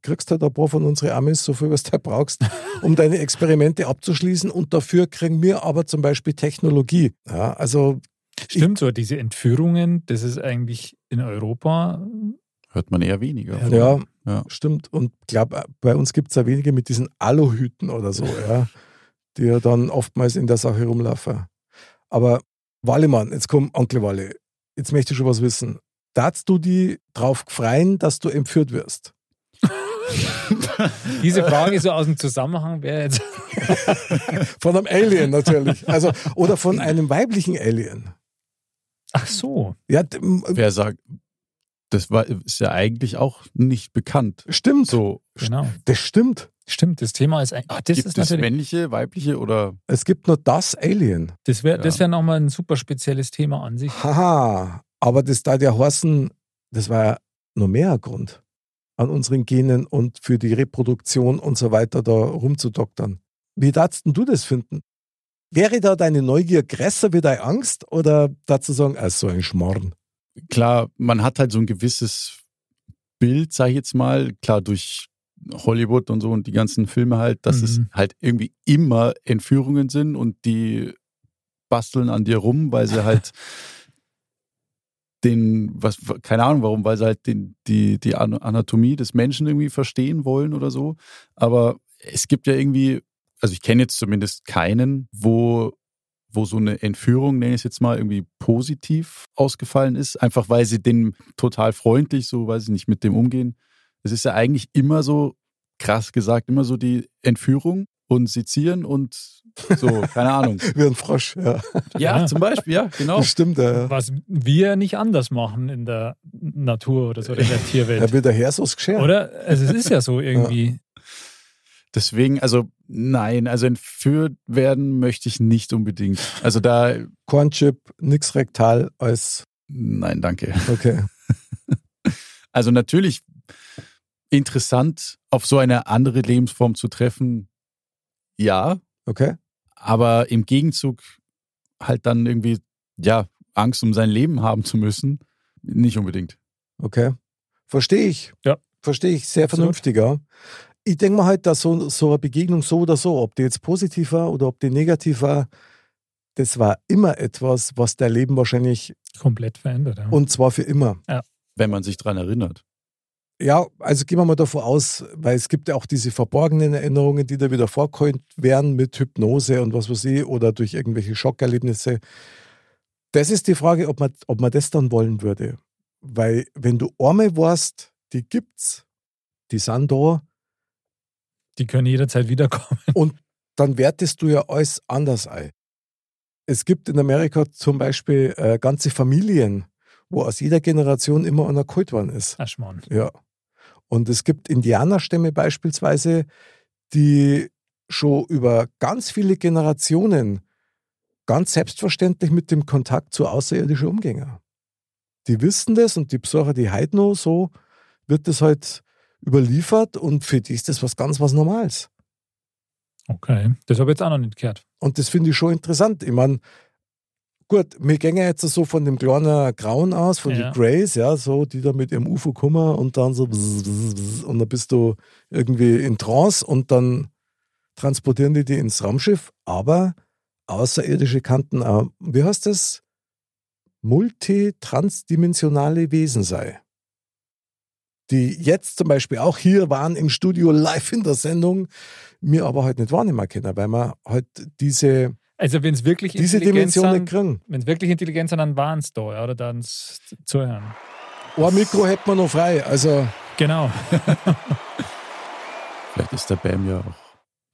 kriegst du halt ein paar von unseren Amis so viel, was du brauchst, um deine Experimente abzuschließen und dafür kriegen wir aber zum Beispiel Technologie. Ja, also Stimmt so, diese Entführungen, das ist eigentlich in Europa. Hört man eher weniger. Ja. Ja, Ja. stimmt. Und glaube, bei uns gibt es ja wenige mit diesen Aluhüten oder so, ja, die ja dann oftmals in der Sache rumlaufen. Aber Wallemann, jetzt komm, Onkel Walle, jetzt möchte ich schon was wissen. Darfst du die drauf freien, dass du entführt wirst? Diese Frage so aus dem Zusammenhang wäre jetzt. Von einem Alien natürlich. Also, oder von einem weiblichen Alien. Ach so. Ja, Wer sagt, das war, ist ja eigentlich auch nicht bekannt. stimmt. So, Genau. Das stimmt. Stimmt, das Thema ist eigentlich. Ah, das gibt ist es männliche, weibliche oder Es gibt nur das Alien. Das wäre das Ja. wär nochmal ein super spezielles Thema an sich. Haha, aber das da der heißen, das war ja noch mehr ein Grund an unseren Genen und für die Reproduktion und so weiter da rumzudoktern. Wie darfst denn du das finden? Wäre da deine Neugier größer wie deine Angst oder dazu sagen, ah, so ein Schmarrn? Klar, man hat halt so ein gewisses Bild, sag ich jetzt mal, klar durch Hollywood und so und die ganzen Filme halt, dass es Mhm. halt irgendwie immer Entführungen sind und die basteln an dir rum, weil sie halt den, was, keine Ahnung warum, weil sie halt den, die, die An- Anatomie des Menschen irgendwie verstehen wollen oder so. Aber es gibt ja irgendwie, also ich kenne jetzt zumindest keinen, wo, wo so eine Entführung, nenne ich es jetzt mal, irgendwie positiv ausgefallen ist, einfach weil sie den total freundlich, so weiß ich nicht, mit dem umgehen. Es ist ja eigentlich immer so, krass gesagt, immer so die Entführung und Sezieren und So, keine Ahnung. Wie ein Frosch, ja. Ja, zum Beispiel, ja, genau. Das stimmt, ja. Was wir nicht anders machen in der Natur oder so, in der Da Tierwelt. wird der Herr so geschert. Oder? Also es ist ja so irgendwie. Deswegen, also nein, also entführt werden möchte ich nicht unbedingt. Also da, Cornchip, nix rektal als, nein, danke. okay. Also natürlich interessant, auf so eine andere Lebensform zu treffen, ja, Okay? aber im Gegenzug halt dann irgendwie, ja, Angst um sein Leben haben zu müssen, nicht unbedingt. Okay. Verstehe ich. Ja. Verstehe ich. Sehr Absolut. Ja. Ich denke mal halt, dass so, so eine Begegnung so oder so, ob die jetzt positiv war oder ob die negativ war, das war immer etwas, was dein Leben wahrscheinlich, Komplett verändert. Ja. und zwar für immer. Wenn man sich dran erinnert. Ja, also gehen wir mal davon aus, weil es gibt ja auch diese verborgenen Erinnerungen, die da wieder vorkommen werden mit Hypnose und was weiß ich oder durch irgendwelche Schockerlebnisse. Das ist die Frage, ob man, ob man das dann wollen würde. Weil wenn du Arme warst, die gibt's, die sind da, Die können jederzeit wiederkommen. dann wertest du ja alles anders ein. Es gibt in Amerika zum Beispiel äh, ganze Familien, wo aus jeder Generation immer einer geholt worden ist. Aschmann. Ja. Und es gibt Indianerstämme beispielsweise, die schon über ganz viele Generationen ganz selbstverständlich mit dem Kontakt zu Außerirdischen umgehen. Die wissen das und die Besucher, die heute noch so, wird das halt überliefert und für die ist das was ganz was Normales. Okay. Das habe ich jetzt auch noch nicht gehört. Und das finde ich schon interessant. Ich meine, gut, wir gehen jetzt so von dem kleinen Grauen aus, von Ja. den Greys, ja, so, die da mit ihrem UFO kommen und dann so bzz, bzz, bzz, und dann bist du irgendwie in Trance und dann transportieren die die ins Raumschiff, aber außerirdische Kanten, äh, wie heißt das? Multitransdimensionale Wesen sei. Die jetzt zum Beispiel auch hier waren im Studio live in der Sendung, mir aber halt nicht wahrnehmen können, weil wir halt diese, Also wenn es wirklich diese Dimension nicht kriegen. wenn es wirklich intelligent sind, dann waren es da, ja, oder dann zuhören. Ein Mikro hätten wir noch frei. Also, Genau. Vielleicht ist der Bam ja auch.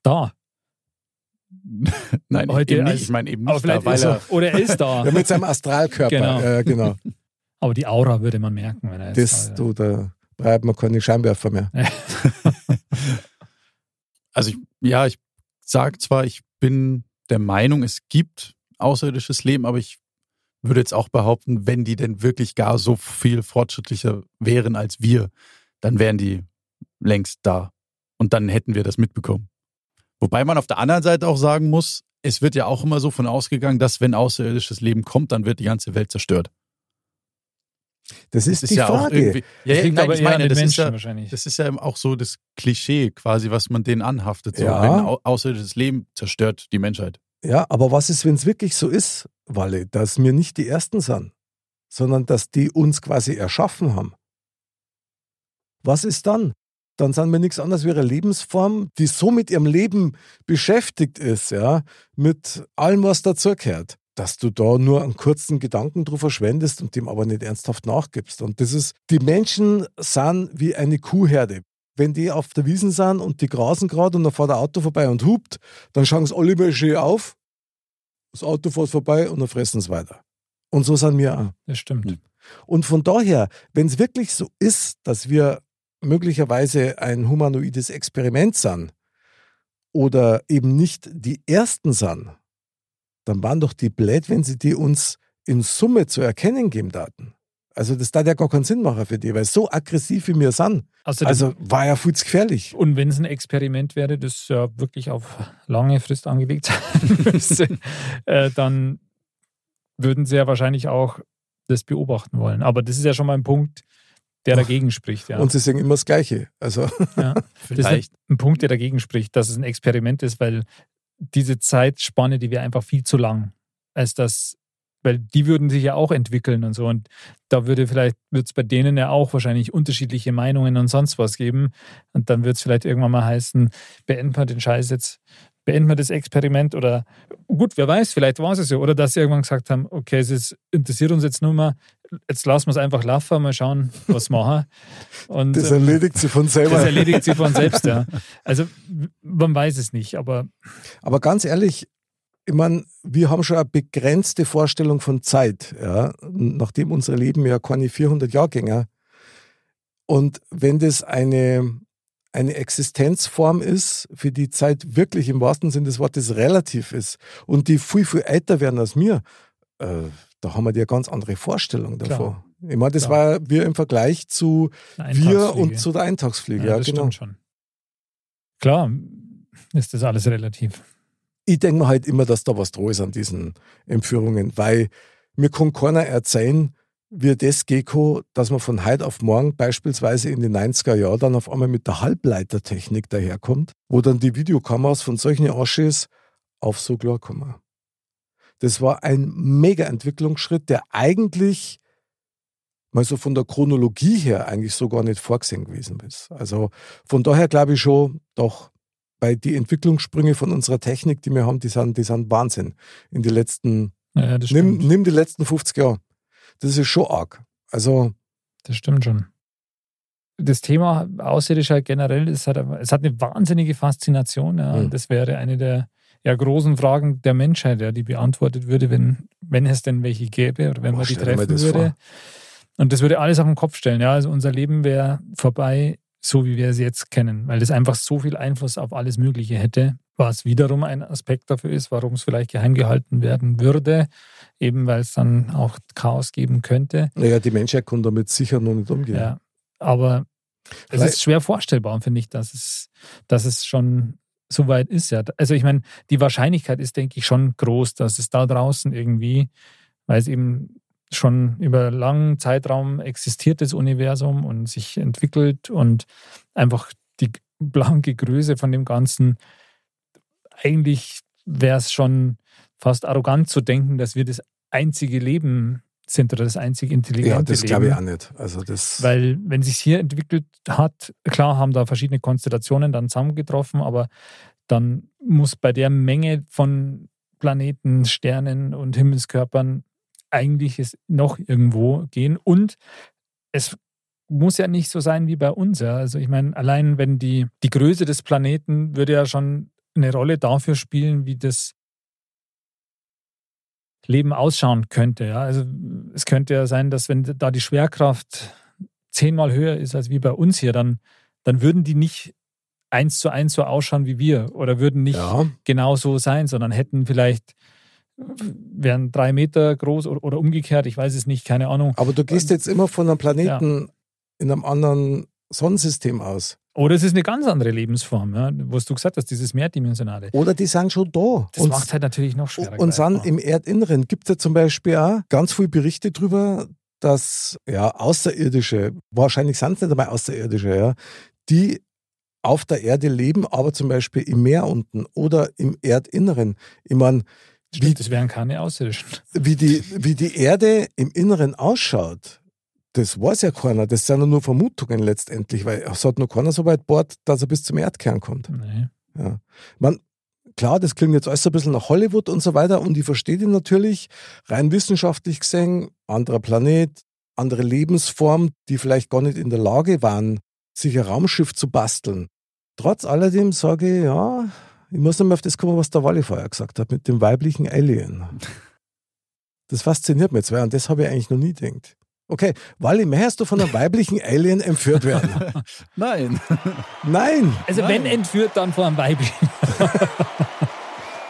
Da. Nein, Heute eben als- nicht. Ich meine eben Aber nicht, da, vielleicht weil ist er, er, oder er ist da. ja, mit seinem Astralkörper. Genau. Äh, genau. Aber die Aura würde man merken, wenn er jetzt Das, da du, da bleibt man keine Scheinwerfer mehr. also ich, ja, ich sage zwar, ich bin der Meinung, es gibt außerirdisches Leben, aber ich würde jetzt auch behaupten, wenn die denn wirklich gar so viel fortschrittlicher wären als wir, dann wären die längst da. Und dann hätten wir das mitbekommen. Wobei man auf der anderen Seite auch sagen muss, es wird ja auch immer so von ausgegangen, dass wenn außerirdisches Leben kommt, dann wird die ganze Welt zerstört. Das ist, Das die ja Frage. Ja, Das ja, nein, aber ich meine, das ist Menschen ja, wahrscheinlich. das ist ja auch so das Klischee quasi, was man denen anhaftet. So, Ja. Wenn au außerirdisches Leben zerstört die Menschheit. Ja, aber was ist, wenn es wirklich so ist, Walle, dass wir nicht die Ersten sind, sondern dass die uns quasi erschaffen haben? Was ist dann? Dann sind wir nichts anderes wie eine Lebensform, die so mit ihrem Leben beschäftigt ist, ja, mit allem, was dazugehört, dass du da nur einen kurzen Gedanken drüber verschwendest und dem aber nicht ernsthaft nachgibst. Und das ist, die Menschen sind wie eine Kuhherde. Wenn die auf der Wiesen sind und die grasen gerade und dann fährt ein Auto vorbei und hupt, dann schauen sie alle mal schön auf, das Auto fährt vorbei und dann fressen sie weiter. Und so sind wir auch. Das stimmt. Und von daher, wenn es wirklich so ist, dass wir möglicherweise ein humanoides Experiment sind oder eben nicht die Ersten sind, dann waren doch die blöd, wenn sie die uns in Summe zu erkennen geben Daten. Also das darf ja gar keinen Sinn machen für die, weil so aggressiv wie wir sind, Außerdem, also war ja viel zu gefährlich. und wenn es ein Experiment wäre, das ja wirklich auf lange Frist angelegt sein müsste, äh, dann würden sie ja wahrscheinlich auch das beobachten wollen. Aber das ist ja schon mal ein Punkt, der dagegen spricht. Ja. Und sie sagen immer das Gleiche. Also ja. Das ist Vielleicht. ein Punkt, der dagegen spricht, dass es ein Experiment ist, weil diese Zeitspanne, die wäre einfach viel zu lang, als das, weil die würden sich ja auch entwickeln und so. Und da würde vielleicht, wird es bei denen ja auch wahrscheinlich unterschiedliche Meinungen und sonst was geben. Und dann wird es vielleicht irgendwann mal heißen, beenden wir den Scheiß jetzt, beenden wir das Experiment oder gut, wer weiß, vielleicht war es so. Oder dass sie irgendwann gesagt haben, okay, es ist, interessiert uns jetzt nur mal, jetzt lassen wir es einfach laufen, mal schauen, was machen. Und, das ähm, erledigt sie von selber. das erledigt sie von selbst, ja. Also man weiß es nicht, aber Aber ganz ehrlich, ich meine, wir haben schon eine begrenzte Vorstellung von Zeit, ja, nachdem unsere Leben ja keine 400 Jahrgänger. Und wenn das eine, eine Existenzform ist, für die Zeit wirklich im wahrsten Sinne des Wortes relativ ist und die viel, viel älter werden als mir, äh, da haben wir ja ganz andere Vorstellung davon. Klar. Ich meine, das Klar. war wir im Vergleich zu Eine wir und zu der Eintagsfliege. ja, Ja, das genau. stimmt schon. Klar ist das alles relativ. ich denke mir halt immer, dass da was dran ist an diesen Entführungen, weil mir kann keiner erzählen, wie das Gecko, dass man von heute auf morgen beispielsweise in den 90er Jahren dann auf einmal mit der Halbleitertechnik daherkommt, wo dann die Videokameras von solchen Aschis auf so klar kommen. Das war ein mega Entwicklungsschritt, der eigentlich mal so von der Chronologie her eigentlich so gar nicht vorgesehen gewesen ist. Also von daher glaube ich schon, doch, weil die Entwicklungssprünge von unserer Technik, die wir haben, die sind, die sind Wahnsinn. In die letzten, Ja, nimm, nimm die letzten 50 Jahre. Das ist schon arg. Also, Das stimmt schon. Das Thema Außerirdischer generell, es hat, es hat eine wahnsinnige Faszination. Ja. Mhm. Das wäre eine der ja, großen Fragen der Menschheit, ja, die beantwortet würde, wenn, wenn es denn welche gäbe oder wenn Boah, man die treffen würde. vor. Und das würde alles auf den Kopf stellen. Ja. Also unser Leben wäre vorbei, so wie wir es jetzt kennen, weil das einfach so viel Einfluss auf alles Mögliche hätte, was wiederum ein Aspekt dafür ist, warum es vielleicht geheim gehalten werden würde, eben weil es dann auch Chaos geben könnte. naja, die Menschheit kann damit sicher noch nicht umgehen. Ja, aber es ist schwer vorstellbar, finde ich, dass es, dass es schon so weit ist. Ja. Also ich meine, die Wahrscheinlichkeit ist, denke ich, schon groß, dass es da draußen irgendwie, weil es eben schon über langen Zeitraum existiert, das Universum und sich entwickelt und einfach die blanke Größe von dem Ganzen, eigentlich wäre es schon fast arrogant zu denken, dass wir das einzige Leben sind oder das einzige intelligente Ja, das glaube ich auch nicht. Also das, Weil, wenn sich hier entwickelt hat, klar haben da verschiedene Konstellationen dann zusammengetroffen, aber dann muss bei der Menge von Planeten, Sternen und Himmelskörpern eigentlich es noch irgendwo gehen. Und es muss ja nicht so sein wie bei uns. Ja. Also ich meine, allein wenn die, die Größe des Planeten würde ja schon eine Rolle dafür spielen, wie das Leben ausschauen könnte. Ja. Also es könnte ja sein, dass wenn da die Schwerkraft zehnmal höher ist als wie bei uns hier, dann, dann würden die nicht eins zu eins so ausschauen wie wir oder würden nicht ja, genau so sein, sondern hätten vielleicht, wären drei Meter groß oder, oder umgekehrt, ich weiß es nicht, keine Ahnung. aber du gehst jetzt immer von einem Planeten in einem anderen Sonnensystem aus. Oder es ist eine ganz andere Lebensform, ja, was du gesagt hast, dieses Mehrdimensionale. Oder die sind schon da. Das Und- macht halt natürlich noch schwerer. Und dann greifbar. im Erdinneren gibt es ja zum Beispiel auch ganz viele Berichte darüber, dass ja Außerirdische, wahrscheinlich sind es nicht einmal Außerirdische, ja, die auf der Erde leben, aber zum Beispiel im Meer unten oder im Erdinneren. Ich meine, wie, das wären keine Außerirdischen. wie, die, wie die Erde im Inneren ausschaut, das weiß ja keiner. Das sind ja nur Vermutungen letztendlich, weil es hat noch keiner so weit bohrt, dass er bis zum Erdkern kommt. Nee. Ja. Man, klar, das klingt jetzt alles ein bisschen nach Hollywood und so weiter und ich verstehe die natürlich, rein wissenschaftlich gesehen, anderer Planet, andere Lebensform, die vielleicht gar nicht in der Lage waren, sich ein Raumschiff zu basteln. Trotz alledem sage ich, ja, ich muss nochmal auf das kommen, was der Wally vorher gesagt hat, mit dem weiblichen Alien. Das fasziniert mich weil an das habe ich eigentlich noch nie gedacht. Okay, Wally, möchtest du von einem weiblichen Alien entführt werden? Nein. Nein! Also wenn entführt, dann vor einem Weibchen.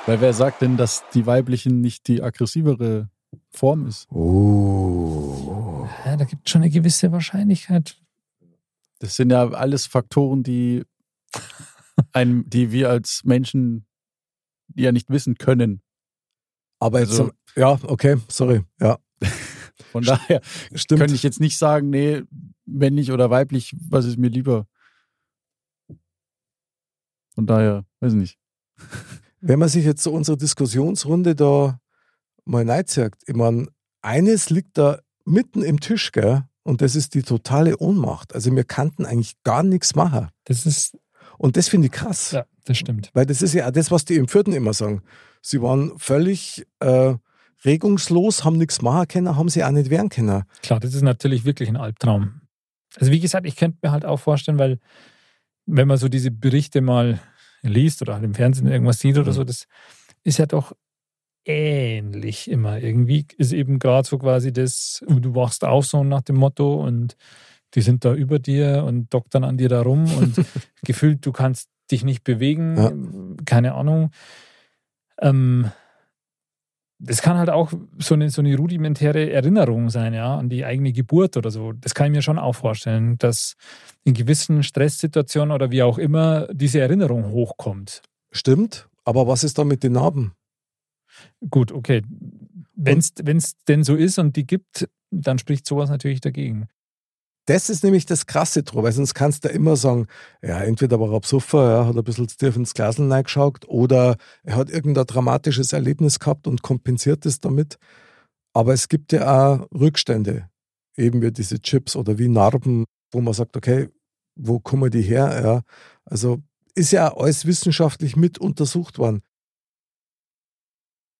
Weil wer sagt denn, dass die weiblichen nicht die aggressivere Form ist? Oh. Ja, da gibt es schon eine gewisse Wahrscheinlichkeit. Das sind ja alles Faktoren, die, einem, die wir als Menschen ja nicht wissen können. Aber jetzt, Also- ja, okay, sorry, ja, Von daher stimmt. könnte ich jetzt nicht sagen, nee, männlich oder weiblich, was ist mir lieber? Von daher, weiß ich nicht. Wenn man sich jetzt so unsere Diskussionsrunde da mal neizigt, ich meine, eines liegt da mitten im Tisch, gell? Und das ist die totale Ohnmacht. Also wir kannten eigentlich gar nichts machen. Das ist, Und das finde ich krass. ja, das stimmt. Weil das ist ja auch das, was die Empfürten immer sagen. Sie waren völlig äh, regungslos, haben nichts machen können, haben sie auch nicht wehren können. Klar, das ist natürlich wirklich ein Albtraum. Also wie gesagt, ich könnte mir halt auch vorstellen, weil wenn man so diese Berichte mal liest oder halt im Fernsehen irgendwas sieht oder Mhm. so, das ist ja doch ähnlich immer. Irgendwie ist eben gerade so quasi das, du wachst auf so nach dem Motto und die sind da über dir und doktern an dir da rum und gefühlt, du kannst dich nicht bewegen, Ja. keine Ahnung. Ähm, das kann halt auch so eine, so eine rudimentäre Erinnerung sein, ja, an die eigene Geburt oder so. Das kann ich mir schon auch vorstellen, dass in gewissen Stresssituationen oder wie auch immer diese Erinnerung hochkommt. Stimmt, aber was ist da mit den Narben? Gut, okay. Wenn es denn so ist und die gibt, dann spricht sowas natürlich dagegen. Das ist nämlich das Krasse dran, weil sonst kannst du immer sagen, ja, entweder war er besoffen, ja, hat ein bisschen zu tief ins Glas reingeschaut oder er hat irgendein dramatisches Erlebnis gehabt und kompensiert es damit. Aber es gibt ja auch Rückstände, eben wie diese Chips oder wie Narben, wo man sagt, okay, wo kommen die her? Ja, also ist ja alles wissenschaftlich mit untersucht worden.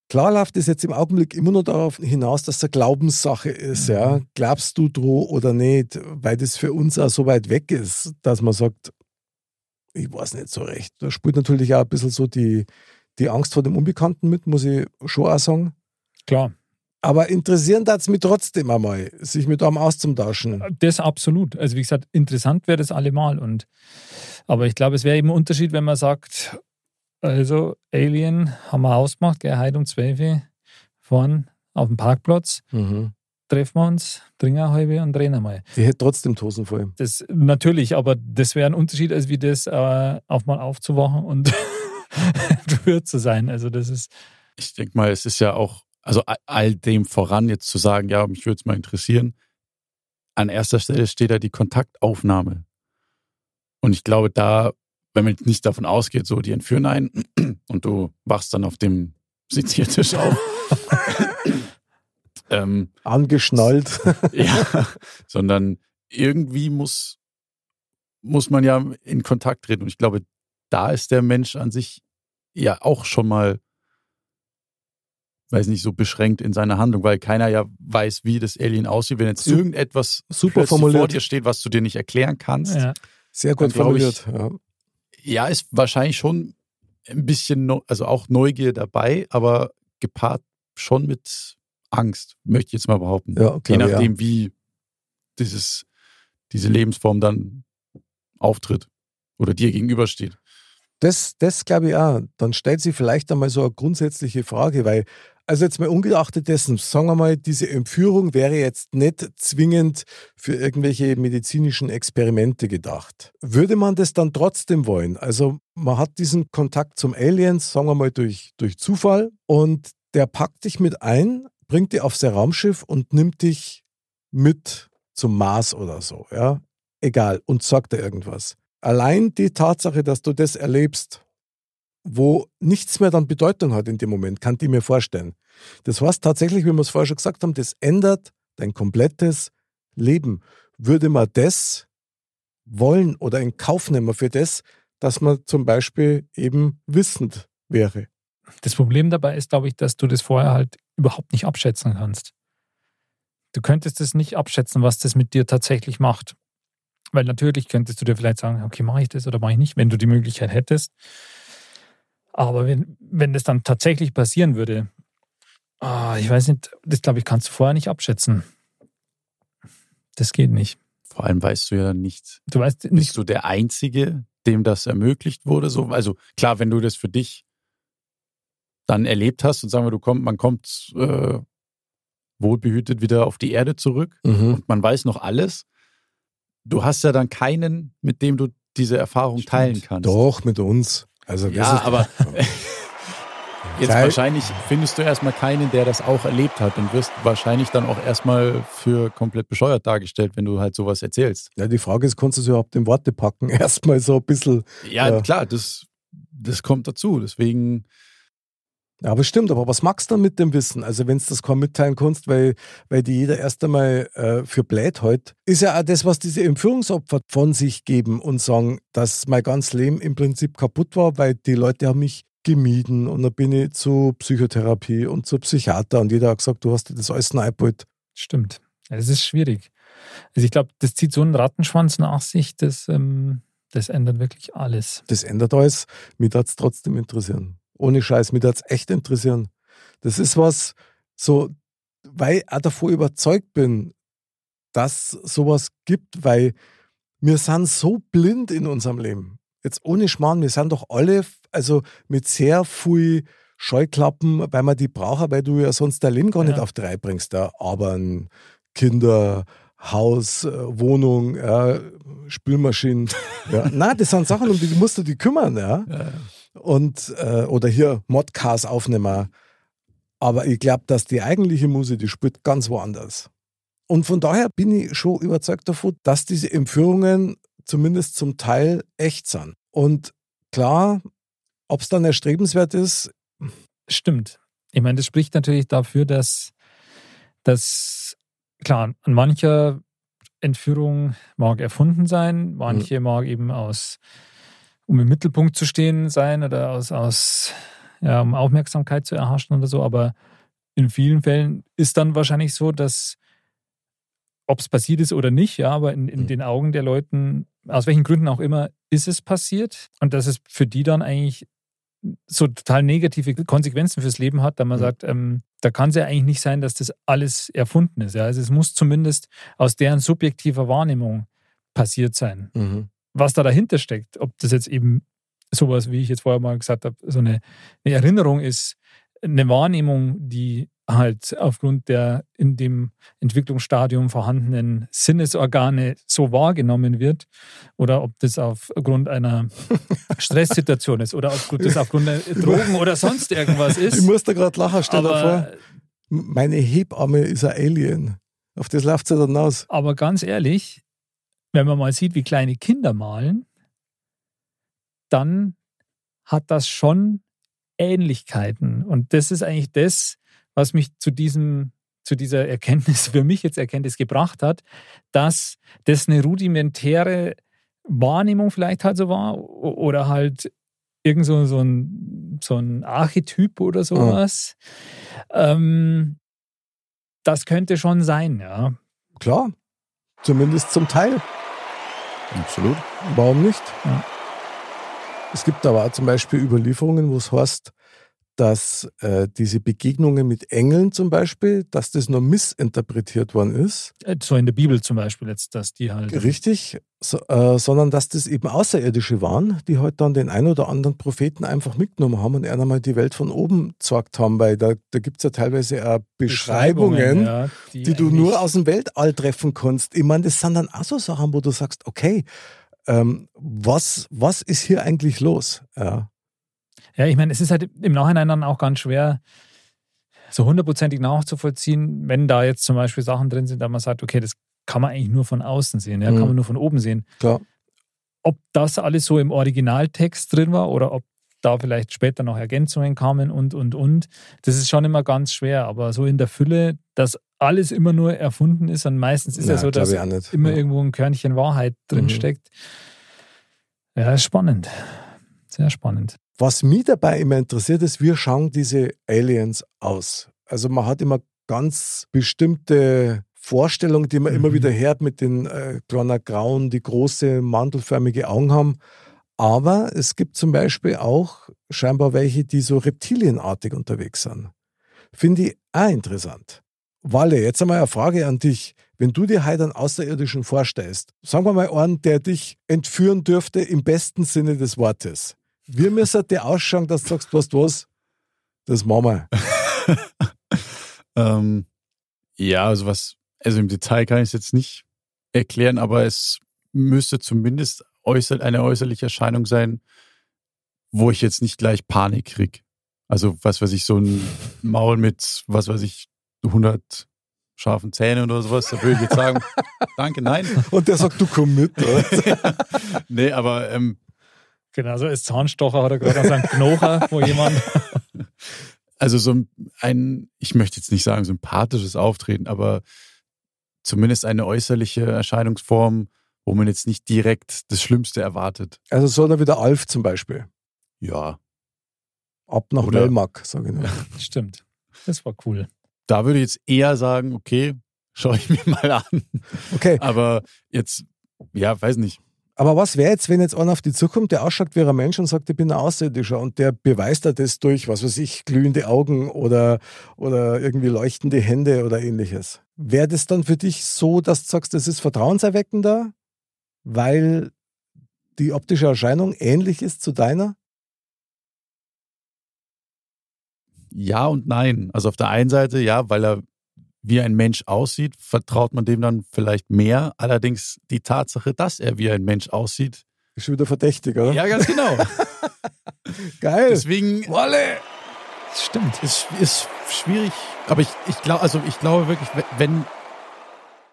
Klar läuft es jetzt im Augenblick immer nur darauf hinaus, dass es eine Glaubenssache ist. Ja? Glaubst du droh oder nicht? Weil das für uns auch so weit weg ist, dass man sagt, ich weiß nicht so recht. Da spielt natürlich auch ein bisschen so die, die Angst vor dem Unbekannten mit, muss ich schon auch sagen. Klar, Aber interessieren darf es mich trotzdem einmal, sich mit einem auszutauschen. das absolut. Also wie gesagt, interessant wäre das allemal. Und, aber ich glaube, es wäre eben ein Unterschied, wenn man sagt, also Alien haben wir ausgemacht, gell, heute um 12 Uhr vorn auf dem Parkplatz, Mhm. treffen wir uns, trinken eine halbe und drehen einmal. Die hätte trotzdem die Hosen voll. Das natürlich, aber das wäre ein Unterschied, als wie das äh, auf mal aufzuwachen und berührt zu sein. Also das ist Ich denke mal, es ist ja auch, also all- all dem voran jetzt zu sagen, ja, mich würde es mal interessieren. An erster Stelle steht da die Kontaktaufnahme. Und ich glaube, da, wenn man jetzt nicht davon ausgeht, so, die entführen einen und du wachst dann auf dem Seziertisch auf. ähm, Angeschnallt. ja, sondern irgendwie muss, muss man ja in Kontakt treten. Und ich glaube, da ist der Mensch an sich ja auch schon mal, weiß nicht, so beschränkt in seiner Handlung, weil keiner ja weiß, wie das Alien aussieht. Wenn jetzt irgendetwas super plötzlich vor formuliert. dir steht, was du dir nicht erklären kannst, ja, Sehr gut glaub ich- formuliert. Ja. Ja, ist wahrscheinlich schon ein bisschen, also auch Neugier dabei, aber gepaart schon mit Angst, möchte ich jetzt mal behaupten. Ja, Je glaube, ja. nachdem, wie dieses, diese Lebensform dann auftritt oder dir gegenübersteht. Das, das glaube ich auch. Dann stellt sich vielleicht einmal so eine grundsätzliche Frage, weil, also jetzt mal ungeachtet dessen, sagen wir mal, diese Entführung wäre jetzt nicht zwingend für irgendwelche medizinischen Experimente gedacht. Würde man das dann trotzdem wollen? Also man hat diesen Kontakt zum Aliens, sagen wir mal, durch, durch Zufall und der packt dich mit ein, bringt dich auf sein Raumschiff und nimmt dich mit zum Mars oder so, ja? Egal, und sagt dir irgendwas allein die Tatsache, dass du das erlebst, wo nichts mehr dann Bedeutung hat in dem Moment, kann ich mir vorstellen. Das heißt tatsächlich, wie wir es vorher schon gesagt haben, das ändert dein komplettes Leben. Würde man das wollen oder in Kauf nehmen für das, dass man zum Beispiel eben wissend wäre? das Problem dabei ist, glaube ich, dass du das vorher halt überhaupt nicht abschätzen kannst. Du könntest es nicht abschätzen, was das mit dir tatsächlich macht. Weil natürlich könntest du dir vielleicht sagen, okay, mache ich das oder mache ich nicht, wenn du die Möglichkeit hättest. Aber wenn, wenn das dann tatsächlich passieren würde, ah, ich weiß nicht, das glaube ich, kannst du vorher nicht abschätzen. Das geht nicht. Vor allem weißt du ja dann nicht, Du weißt bist nicht, du der Einzige, dem das ermöglicht wurde. So, also klar, wenn du das für dich dann erlebt hast und sagen wir, du kommst, man kommt äh, wohlbehütet wieder auf die Erde zurück und man weiß noch alles. Du hast ja dann keinen, mit dem du diese Erfahrung teilen kannst. Doch, mit uns. Also Ja, aber jetzt Geil. wahrscheinlich findest du erstmal keinen, der das auch erlebt hat und wirst wahrscheinlich dann auch erstmal für komplett bescheuert dargestellt, wenn du halt sowas erzählst. ja, die Frage ist, kannst du es überhaupt in Worte packen? Erstmal so ein bisschen. Ja, Ja. klar, das, das kommt dazu. Deswegen, Ja, aber stimmt, aber was magst du dann mit dem Wissen? Also wenn du das kaum mitteilen kannst, weil, weil die jeder erst einmal äh, für blöd hält, ist ja auch das, was diese Entführungsopfer von sich geben und sagen, dass mein ganzes Leben im Prinzip kaputt war, weil die Leute haben mich gemieden und dann bin ich zu Psychotherapie und zu Psychiater und jeder hat gesagt, du hast dir das alles eingebaut. Stimmt. Das ist schwierig. Also ich glaube, das zieht so einen Rattenschwanz nach sich, das, ähm, das ändert wirklich alles. Das ändert alles. Mich darf es trotzdem interessieren. Ohne Scheiß, mich darf es echt interessieren. Das ist was, so, weil ich davor überzeugt bin, dass sowas gibt, weil wir sind so blind in unserem Leben. Jetzt ohne Schmarrn, wir sind doch alle, also mit sehr viel Scheuklappen, weil man die brauchen, weil du ja sonst dein Leben gar nicht Ja. auf drei bringst. Da Arbeiten, Kinder, Haus, äh, Wohnung, ja, Spülmaschinen. ja. Nein, das sind Sachen, um die musst du dich kümmern, ja. Und, äh, oder hier Modcast aufnehmen. Aber ich glaube, dass die eigentliche Musik, die spielt ganz woanders. Und von daher bin ich schon überzeugt davon, dass diese Entführungen zumindest zum Teil echt sind. Und klar, ob es dann erstrebenswert ist, Stimmt. Ich meine, das spricht natürlich dafür, dass, dass klar, an mancher Entführung mag erfunden sein, manche mag eben aus, um im Mittelpunkt zu stehen sein oder aus, aus ja, um Aufmerksamkeit zu erhaschen oder so, aber in vielen Fällen ist dann wahrscheinlich so, dass ob es passiert ist oder nicht, ja, aber in, in Mhm. den Augen der Leuten, aus welchen Gründen auch immer, ist es passiert und dass es für die dann eigentlich so total negative Konsequenzen fürs Leben hat, da man Mhm. sagt, ähm, da kann es ja eigentlich nicht sein, dass das alles erfunden ist. Ja? Also es muss zumindest aus deren subjektiver Wahrnehmung passiert sein. Was da dahinter steckt, ob das jetzt eben sowas, wie ich jetzt vorher mal gesagt habe, so eine, eine Erinnerung ist, eine Wahrnehmung, die halt aufgrund der in dem Entwicklungsstadium vorhandenen Sinnesorgane so wahrgenommen wird, oder ob das aufgrund einer Stresssituation ist oder ob das aufgrund der Drogen oder sonst irgendwas ich ist. muss da gerade lachen, stell dir vor, meine Hebamme ist ein Alien. Auf das läuft sie dann aus. aber ganz ehrlich, wenn man mal sieht, wie kleine Kinder malen, dann hat das schon Ähnlichkeiten. Und das ist eigentlich das, was mich zu diesem zu dieser Erkenntnis, für mich jetzt Erkenntnis gebracht hat, dass das eine rudimentäre Wahrnehmung vielleicht halt so war oder halt irgend so, so, ein, so ein Archetyp oder sowas. Ähm, das könnte schon sein, ja. Klar, zumindest zum Teil. Absolut. Warum nicht? Ja. Es gibt aber auch zum Beispiel Überlieferungen, wo es heißt, dass äh, diese Begegnungen mit Engeln zum Beispiel, dass das nur missinterpretiert worden ist. Äh, So in der Bibel zum Beispiel jetzt, dass die halt. Richtig, so, äh, sondern dass das eben Außerirdische waren, die halt dann den einen oder anderen Propheten einfach mitgenommen haben und er einmal die Welt von oben gezeigt haben, weil da, da gibt es ja teilweise auch Beschreibungen, ja, die du eigentlich- nur aus dem Weltall treffen kannst. Ich meine, das sind dann auch so Sachen, wo du sagst, okay, ähm, was, was ist hier eigentlich los? Ja. Ja, ich meine, es ist halt im Nachhinein dann auch ganz schwer, so hundertprozentig nachzuvollziehen, wenn da jetzt zum Beispiel Sachen drin sind, da man sagt, okay, das kann man eigentlich nur von außen sehen, ja, Mhm. kann man nur von oben sehen. Klar. Ob das alles so im Originaltext drin war oder ob da vielleicht später noch Ergänzungen kamen und, und, und, das ist schon immer ganz schwer. Aber so in der Fülle, dass alles immer nur erfunden ist und meistens ist ja, Ja, so, dass immer Ja. irgendwo ein Körnchen Wahrheit drin Mhm. steckt. Ja, ist spannend. Sehr spannend. Was mich dabei immer interessiert, ist, wie schauen diese Aliens aus? Also man hat immer ganz bestimmte Vorstellungen, die man immer Mhm. wieder hört mit den äh, kleinen Grauen, die große mantelförmige Augen haben. Aber es gibt zum Beispiel auch scheinbar welche, die so reptilienartig unterwegs sind. Finde ich auch interessant. Walle, jetzt einmal eine Frage an dich. Wenn du dir heute einen Außerirdischen vorstellst, sagen wir mal einen, der dich entführen dürfte im besten Sinne des Wortes. Wie müsste der ausschauen, dass du sagst, weißt du was, das machen wir. Ähm, ja, also was, also im Detail kann ich es jetzt nicht erklären, aber es müsste zumindest äußer, eine äußerliche Erscheinung sein, wo ich jetzt nicht gleich Panik krieg. Also was weiß ich, so ein Maul mit, was weiß ich, 100 scharfen Zähnen oder sowas, da würde ich jetzt sagen, danke, nein. Und der sagt, du komm mit. Nee, aber ähm, Genau, so als Zahnstocher hat er gerade an seinem Knochen, wo jemand. also so ein, ich möchte jetzt nicht sagen sympathisches Auftreten, aber zumindest eine äußerliche Erscheinungsform, wo man jetzt nicht direkt das Schlimmste erwartet. Also so einer wie der Alf zum Beispiel. Ja, Ab nach Oder- Wellmark, sage ich nur. Stimmt. Das war cool. da würde ich jetzt eher sagen, okay, schaue ich mir mal an. Okay, Aber jetzt, ja, weiß nicht. Aber was wäre jetzt, wenn jetzt einer auf die zukommt, der ausschaut wie ein Mensch und sagt, ich bin ein Außerirdischer und der beweist das durch, was weiß ich, glühende Augen oder, oder irgendwie leuchtende Hände oder ähnliches. Wäre das dann für dich so, dass du sagst, das ist vertrauenserweckender, weil die optische Erscheinung ähnlich ist zu deiner? Ja und nein. Also auf der einen Seite, ja, weil er wie ein Mensch aussieht, vertraut man dem dann vielleicht mehr. Allerdings die Tatsache, dass er wie ein Mensch aussieht. Ist schon wieder verdächtig, oder? Ja, ganz genau. Geil. Deswegen Wolle! Stimmt. ist, ist schwierig. Aber ich, ich glaube, also ich glaube wirklich, wenn,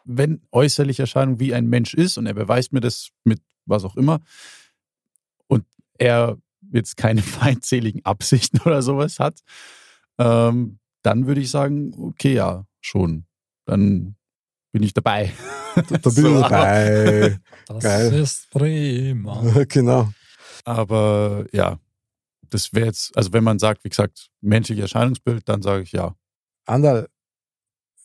wenn äußerliche Erscheinung wie ein Mensch ist und er beweist mir das mit was auch immer und er jetzt keine feindseligen Absichten oder sowas hat, ähm, dann würde ich sagen, okay, ja, schon. Dann bin ich dabei. Da bin ich So, dabei. Das Geil. ist prima. genau. Aber ja, das wäre jetzt, also wenn man sagt, wie gesagt, menschliches Erscheinungsbild, dann sage ich ja. Andal,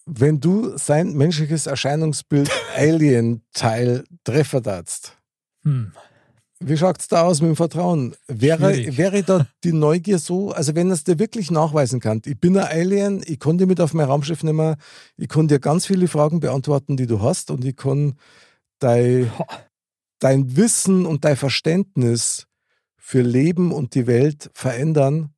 wenn du sein menschliches Erscheinungsbild Alien-Teil treffen darfst, Hm. Wie schaut es da aus mit dem Vertrauen? Wäre, Schwierig. wäre da die Neugier so, also wenn es dir wirklich nachweisen kann, ich bin ein Alien, ich dich mit auf mein Raumschiff nehmen, ich kann dir ganz viele Fragen beantworten, die du hast und ich kann dein, dein Wissen und dein Verständnis für Leben und die Welt verändern,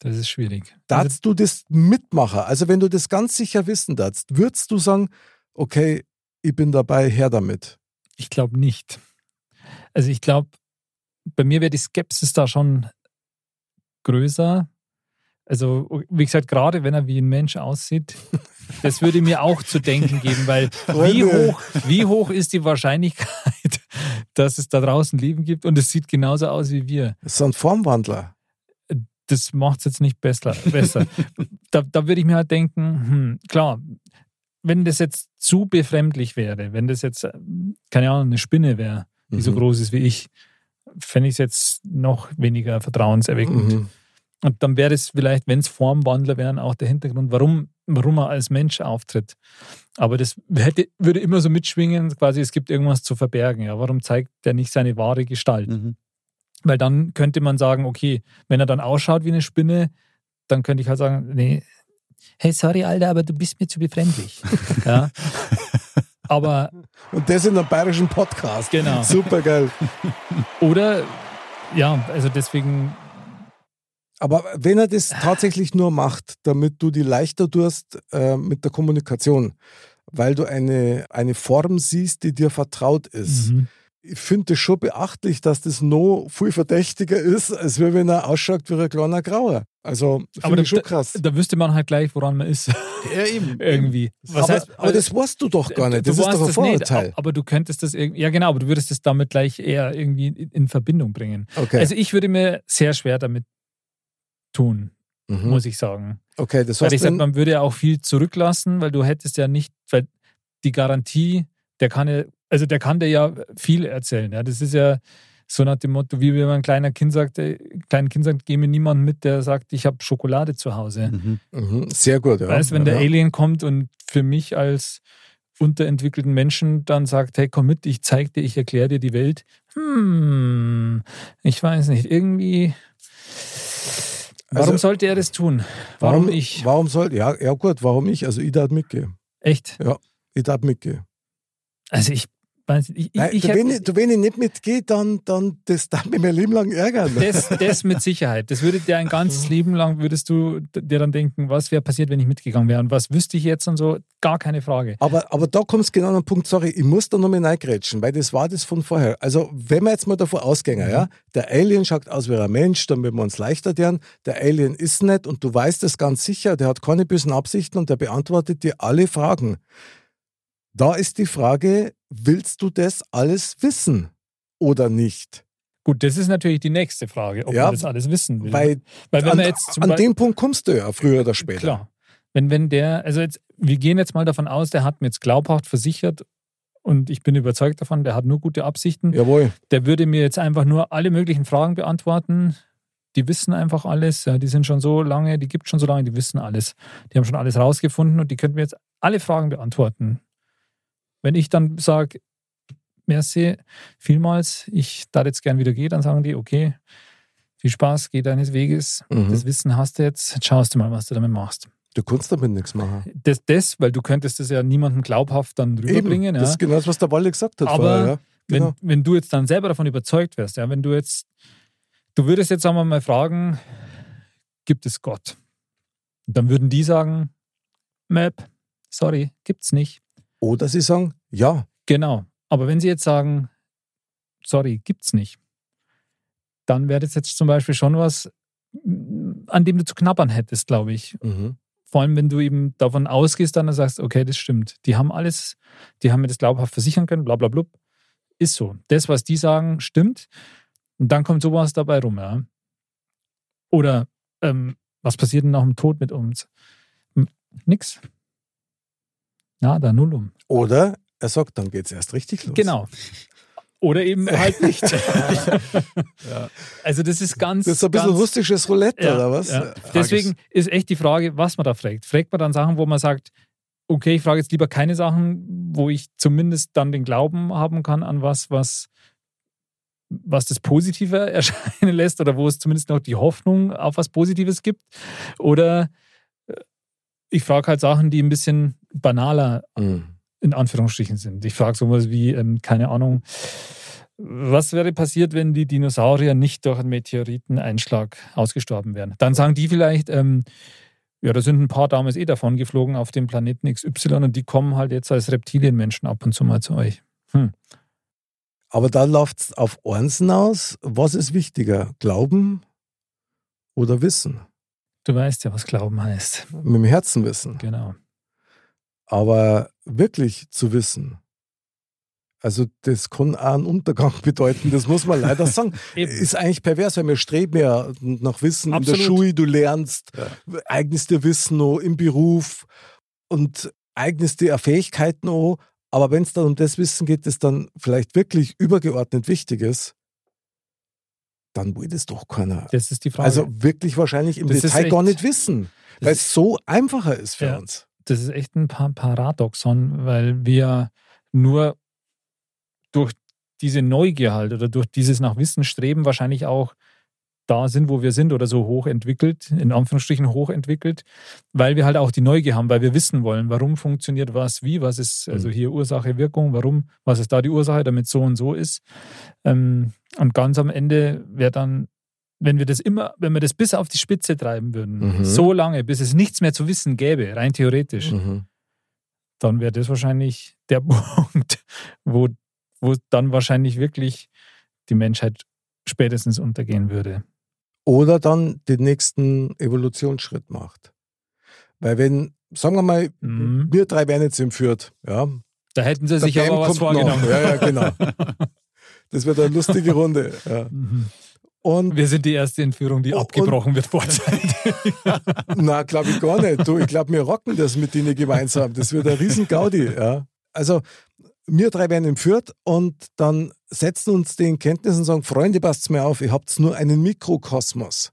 Das ist schwierig. Also, Darfst du das mitmachen? Also wenn du das ganz sicher wissen darfst, würdest du sagen, okay, ich bin dabei, her damit. ich glaube nicht. Also ich glaube, bei mir wäre die Skepsis da schon größer. Also, wie gesagt, gerade wenn er wie ein Mensch aussieht, das würde mir auch zu denken geben, weil wie hoch, wie hoch ist die Wahrscheinlichkeit, dass es da draußen Leben gibt und es sieht genauso aus wie wir? Das ist ein Formwandler. das macht es jetzt nicht besser. besser. da, da würde ich mir halt denken, hm, klar, wenn das jetzt zu befremdlich wäre, wenn das jetzt, äh, keine Ahnung, eine Spinne wäre, die so Mhm. groß ist wie ich, fände ich es jetzt noch weniger vertrauenserweckend. Mhm. Und dann wäre es vielleicht, wenn es Formwandler wären, auch der Hintergrund, warum, warum er als Mensch auftritt. Aber das hätte, würde immer so mitschwingen, quasi, es gibt irgendwas zu verbergen. Ja, warum zeigt er nicht seine wahre Gestalt? Mhm. Weil dann könnte man sagen, okay, wenn er dann ausschaut wie eine Spinne, dann könnte ich halt sagen, nee, hey, sorry, Alter, aber du bist mir zu befremdlich. ja. Aber, Und das in einem bayerischen Podcast. Genau. Super geil. oder, ja, also deswegen, Aber wenn er das tatsächlich nur macht, damit du die leichter tust äh, mit der Kommunikation, weil du eine, eine Form siehst, die dir vertraut ist. mhm. Ich finde es schon beachtlich, dass das noch viel verdächtiger ist, als wenn er ausschaut wie ein kleiner Grauer. Also aber da, ich schon krass. da wüsste man halt gleich, woran man ist. Ja, eben. Irgendwie. Aber, heißt, aber das weißt du doch gar nicht. Das du ist doch ein das Vorurteil. Nicht, aber du könntest das irgendwie, ja genau, aber du würdest es damit gleich eher irgendwie in in Verbindung bringen. Okay. Also ich würde mir sehr schwer damit tun, mhm. muss ich sagen. Okay, das Weil heißt, ich sage, wenn, man würde ja auch viel zurücklassen, weil du hättest ja nicht, weil die Garantie, der kann ja, also der kann dir ja viel erzählen. Ja. Das ist ja so nach dem Motto, wie wenn man ein kleiner Kind sagt, äh, kleinen Kind sagt, geh mir niemand mit, der sagt, ich habe Schokolade zu Hause. Mhm. mhm, sehr gut. Ja. Weißt, wenn ja, der ja. Alien kommt und für mich als unterentwickelten Menschen dann sagt, hey, komm mit, ich zeig dir, ich erkläre dir die Welt. Hm, ich weiß nicht, irgendwie. Warum Also- sollte er das tun? Warum, warum ich? Warum soll, ja, ja gut, warum ich? Also ich darf mitgehen. Echt? Ich darf mitgehen. Also ich weiß nicht, ich, Nein, ich, ich wenn, ich, wenn ich nicht mitgehe, dann, dann das darf mich mein Leben lang ärgern. das, das mit Sicherheit. Das würde dir ein ganzes Leben lang, würdest du dir dann denken, was wäre passiert, wenn ich mitgegangen wäre und was wüsste ich jetzt und so, gar keine Frage. Aber, aber da kommt es genau an den Punkt, sorry, ich muss da nochmal reingrätschen, weil das war das von vorher. Also, wenn wir jetzt mal davon ausgehen, Mhm. ja, der Alien schaut aus wie ein Mensch, damit wir uns leichter deren. Der Alien ist nicht und du weißt es ganz sicher, der hat keine bösen Absichten und der beantwortet dir alle Fragen. Da ist die Frage, willst du das alles wissen oder nicht? Gut, das ist natürlich die nächste Frage, ob Ja, man das alles wissen will. Weil Weil wenn an, jetzt an Beispiel- dem Punkt kommst du ja früher oder später. Klar. Wenn, wenn der, also jetzt, wir gehen jetzt mal davon aus, der hat mir jetzt glaubhaft versichert und ich bin überzeugt davon, der hat nur gute Absichten. Jawohl. Der würde mir jetzt einfach nur alle möglichen Fragen beantworten. Die wissen einfach alles. Ja, die sind schon so lange, die gibt schon so lange, die wissen alles. Die haben schon alles rausgefunden und die könnten mir jetzt alle Fragen beantworten. Wenn ich dann sage, merci, vielmals, ich da jetzt gern wieder gehe, dann sagen die, okay, viel Spaß, geh deines Weges, Mhm. das Wissen hast du jetzt, jetzt schaust du mal, was du damit machst. Du kannst damit nichts machen. Das, das, weil du könntest das ja niemandem glaubhaft dann rüberbringen. Das ja. ist genau das, was der Walle gesagt hat Aber vorher. Ja. Genau. wenn, wenn du jetzt dann selber davon überzeugt wärst, ja, wenn du jetzt, du würdest jetzt wir mal fragen, gibt es Gott? Und dann würden die sagen, Map, sorry, gibt's nicht. Oder sie sagen, ja, Genau. Aber wenn sie jetzt sagen, sorry, gibt's nicht, dann wäre das jetzt zum Beispiel schon was, an dem du zu knabbern hättest, glaube ich. mhm. Vor allem, wenn du eben davon ausgehst, dann sagst, okay, das stimmt. Die haben alles, die haben mir das glaubhaft versichern können, bla bla blub. Ist so. Das, was die sagen, stimmt. Und dann kommt sowas dabei rum, ja. Oder ähm, was passiert denn nach dem Tod mit uns? Nix. Nada, nullum. Oder er sagt, dann geht's erst richtig los. Genau. Oder eben halt nicht. Also das ist ganz. Das ist ein bisschen ganz, russisches Roulette, Ja, oder was? ja. Deswegen ist echt die Frage, was man da fragt. Fragt man dann Sachen, wo man sagt, okay, ich frage jetzt lieber keine Sachen, wo ich zumindest dann den Glauben haben kann an was, was, was das Positive erscheinen lässt oder wo es zumindest noch die Hoffnung auf was Positives gibt. Oder ich frage halt Sachen, die ein bisschen banaler Mhm. in Anführungsstrichen sind. Ich frage sowas wie, ähm, keine Ahnung, was wäre passiert, wenn die Dinosaurier nicht durch einen Meteoriteneinschlag ausgestorben wären? Dann sagen die vielleicht, ähm, ja, da sind ein paar damals eh davon geflogen auf dem Planeten XY und die kommen halt jetzt als Reptilienmenschen ab und zu mal zu euch. Hm. Aber da läuft es auf eins hinaus. Was ist wichtiger? Glauben oder Wissen? Du weißt ja, was Glauben heißt. Mit dem Herzen wissen. Genau. Aber wirklich zu wissen. Also das kann auch einen Untergang bedeuten, das muss man leider sagen. Ist eigentlich pervers, weil wir streben ja nach Wissen in Absolut. der Schule, du lernst, eignest dir Wissen noch im Beruf und eignest dir auch Fähigkeiten noch. Aber wenn es dann um das Wissen geht, das dann vielleicht wirklich übergeordnet wichtig ist, dann will das doch keiner. Das ist die Frage. Also wirklich wahrscheinlich im Das Detail gar nicht wissen, weil es so einfacher ist für Ja. uns. das ist echt ein Pa- Paradoxon, weil wir nur durch diese Neugier halt oder durch dieses nach Wissen streben wahrscheinlich auch da sind, wo wir sind oder so hochentwickelt, in Anführungsstrichen hochentwickelt, weil wir halt auch die Neugier haben, weil wir wissen wollen, warum funktioniert was, wie, was ist also hier Ursache, Wirkung, warum, was ist da die Ursache, damit so und so ist. Ähm, und ganz am Ende wäre dann, wenn wir das immer, wenn wir das bis auf die Spitze treiben würden, Mhm. so lange, bis es nichts mehr zu wissen gäbe, rein theoretisch, Mhm. dann wäre das wahrscheinlich der Punkt, wo, wo dann wahrscheinlich wirklich die Menschheit spätestens untergehen würde. Oder dann den nächsten Evolutionsschritt macht. Weil wenn, sagen wir mal, Mhm. wir drei werden jetzt entführt, ja. Da hätten sie sich aber was kommt noch. vorgenommen. Ja, ja, genau. Das wird eine lustige Runde. Ja. Mhm. Und Wir sind die erste Entführung, die Oh, abgebrochen wird vorzeitig. Na, glaube ich gar nicht. Du, ich glaube, wir rocken das mit denen gemeinsam. Das wird ein riesen Gaudi. Ja. Also, wir drei werden entführt und dann setzen uns die in Kenntnis und sagen, Freunde, passt mir auf, ihr habt nur einen Mikrokosmos.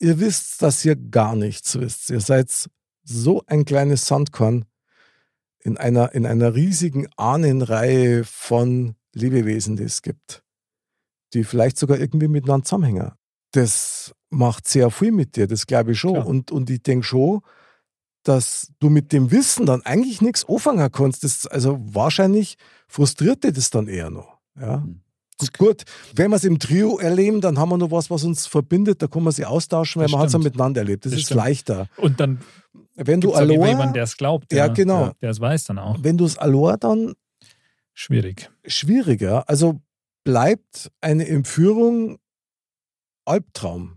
Ihr wisst, dass ihr gar nichts wisst. Ihr seid so ein kleines Sandkorn in einer, in einer riesigen Ahnenreihe von Lebewesen, die es gibt, die vielleicht sogar irgendwie miteinander zusammenhängen. Das macht sehr viel mit dir, das glaube ich schon. Klar. Und, und ich denke schon, dass du mit dem Wissen dann eigentlich nichts anfangen kannst. Das, also wahrscheinlich frustriert dich das dann eher noch. Ja. Hm. Gut, gut, wenn wir es im Trio erleben, dann haben wir noch was, was uns verbindet. Da kann man sich austauschen, weil Das man hat es stimmt. miteinander erlebt. Das, Das ist stimmt. leichter. Und dann Wenn du jemanden, allein, der es glaubt. Ja, genau. Der es weiß dann auch. wenn du es allein dann Schwierig. schwieriger. Also bleibt eine Entführung Albtraum.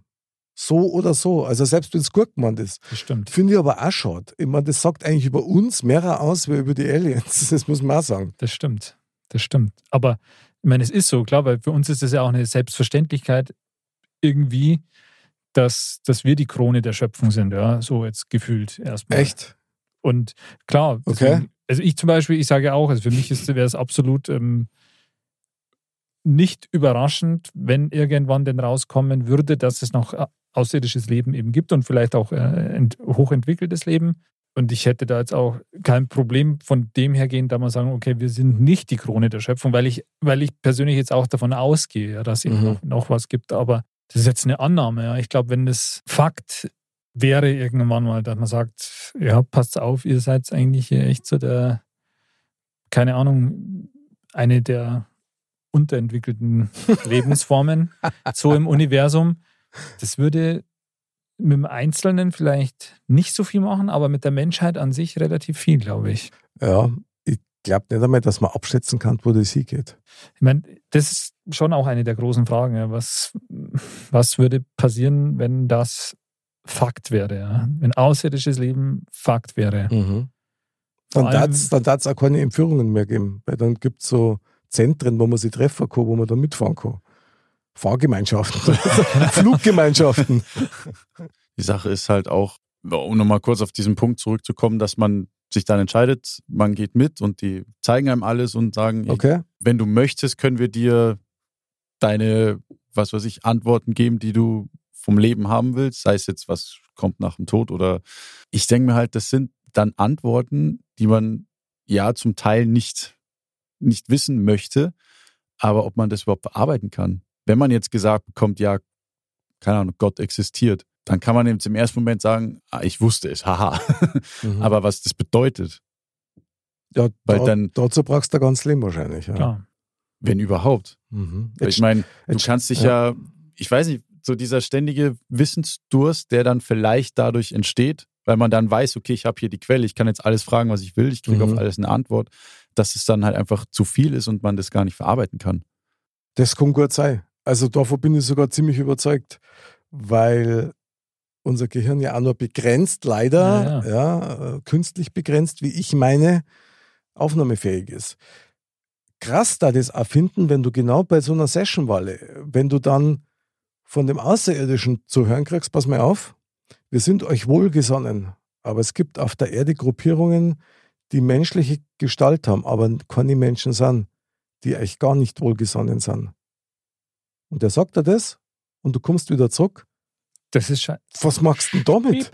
So oder so. Also selbst wenn es gut gemeint ist. Das stimmt. Finde ich aber auch schade. Ich meine, das sagt eigentlich über uns mehr aus, wie über die Aliens. Das muss man auch sagen. Das stimmt. Das stimmt. Aber ich meine, es ist so, klar, weil für uns ist es ja auch eine Selbstverständlichkeit irgendwie, dass, dass wir die Krone der Schöpfung sind, ja, so jetzt gefühlt erstmal. Echt? Und klar, Okay. deswegen, also ich zum Beispiel, ich sage auch, also für mich ist- wäre es absolut ähm, nicht überraschend, wenn irgendwann denn rauskommen würde, dass es noch äh, außerirdisches Leben eben gibt und vielleicht auch äh, ent hochentwickeltes Leben. Und ich hätte da jetzt auch kein Problem von dem hergehen, da mal sagen, okay, wir sind nicht die Krone der Schöpfung, weil ich, weil ich persönlich jetzt auch davon ausgehe, ja, dass es Mhm. noch, noch was gibt. Aber das ist jetzt eine Annahme. Ja. Ich glaube, wenn das Fakt wäre irgendwann mal, dass man sagt, ja, passt auf, ihr seid eigentlich hier echt so der, keine Ahnung, eine der unterentwickelten Lebensformen so im Universum. Das würde mit dem Einzelnen vielleicht nicht so viel machen, aber mit der Menschheit an sich relativ viel, glaube ich. Ja, ich glaube nicht einmal, dass man abschätzen kann, wo das hingeht. Ich meine, das ist schon auch eine der großen Fragen. Ja. Was, was würde passieren, wenn das Fakt wäre? Ja? Wenn außerirdisches Leben Fakt wäre? Mhm. Dann darf es auch keine Entführungen mehr geben, weil dann gibt es so Zentren, wo man sich treffen kann, wo man dann mitfahren kann. Fahrgemeinschaften, Fluggemeinschaften. Die Sache ist halt auch, um nochmal kurz auf diesen Punkt zurückzukommen, dass man sich dann entscheidet, man geht mit und die zeigen einem alles und sagen, Okay? wenn du möchtest, können wir dir deine, was weiß ich, Antworten geben, die du vom Leben haben willst, sei es jetzt, was kommt nach dem Tod oder ich denke mir halt, das sind dann Antworten, die man ja zum Teil nicht, nicht wissen möchte, aber ob man das überhaupt verarbeiten kann. Wenn man jetzt gesagt bekommt, ja, keine Ahnung, Gott existiert, dann kann man jetzt im ersten Moment sagen, ah, ich wusste es, haha. Mhm. Aber was das bedeutet, ja, weil da, dann- dazu brauchst du ganzes Leben wahrscheinlich. Ja. Klar. wenn überhaupt. Mhm. Ich meine, du jetzt- kannst dich ja. ich weiß nicht, so dieser ständige Wissensdurst, der dann vielleicht dadurch entsteht, weil man dann weiß, okay, ich habe hier die Quelle, ich kann jetzt alles fragen, was ich will, ich kriege Mhm. auf alles eine Antwort, dass es dann halt einfach zu viel ist und man das gar nicht verarbeiten kann. das kann gut sein. Also davon bin ich sogar ziemlich überzeugt, weil unser Gehirn ja auch nur begrenzt, leider, Ja, ja, äh, künstlich begrenzt, wie ich meine, aufnahmefähig ist. Krass da das auch finden, wenn du genau bei so einer Session walle, wenn du dann von dem Außerirdischen zu hören kriegst, pass mal auf, wir sind euch wohlgesonnen, aber es gibt auf der Erde Gruppierungen, die menschliche Gestalt haben, aber keine Menschen sind, die euch gar nicht wohlgesonnen sind. Und der sagt dir das und du kommst wieder zurück. Das ist scheiße. Was machst du denn damit?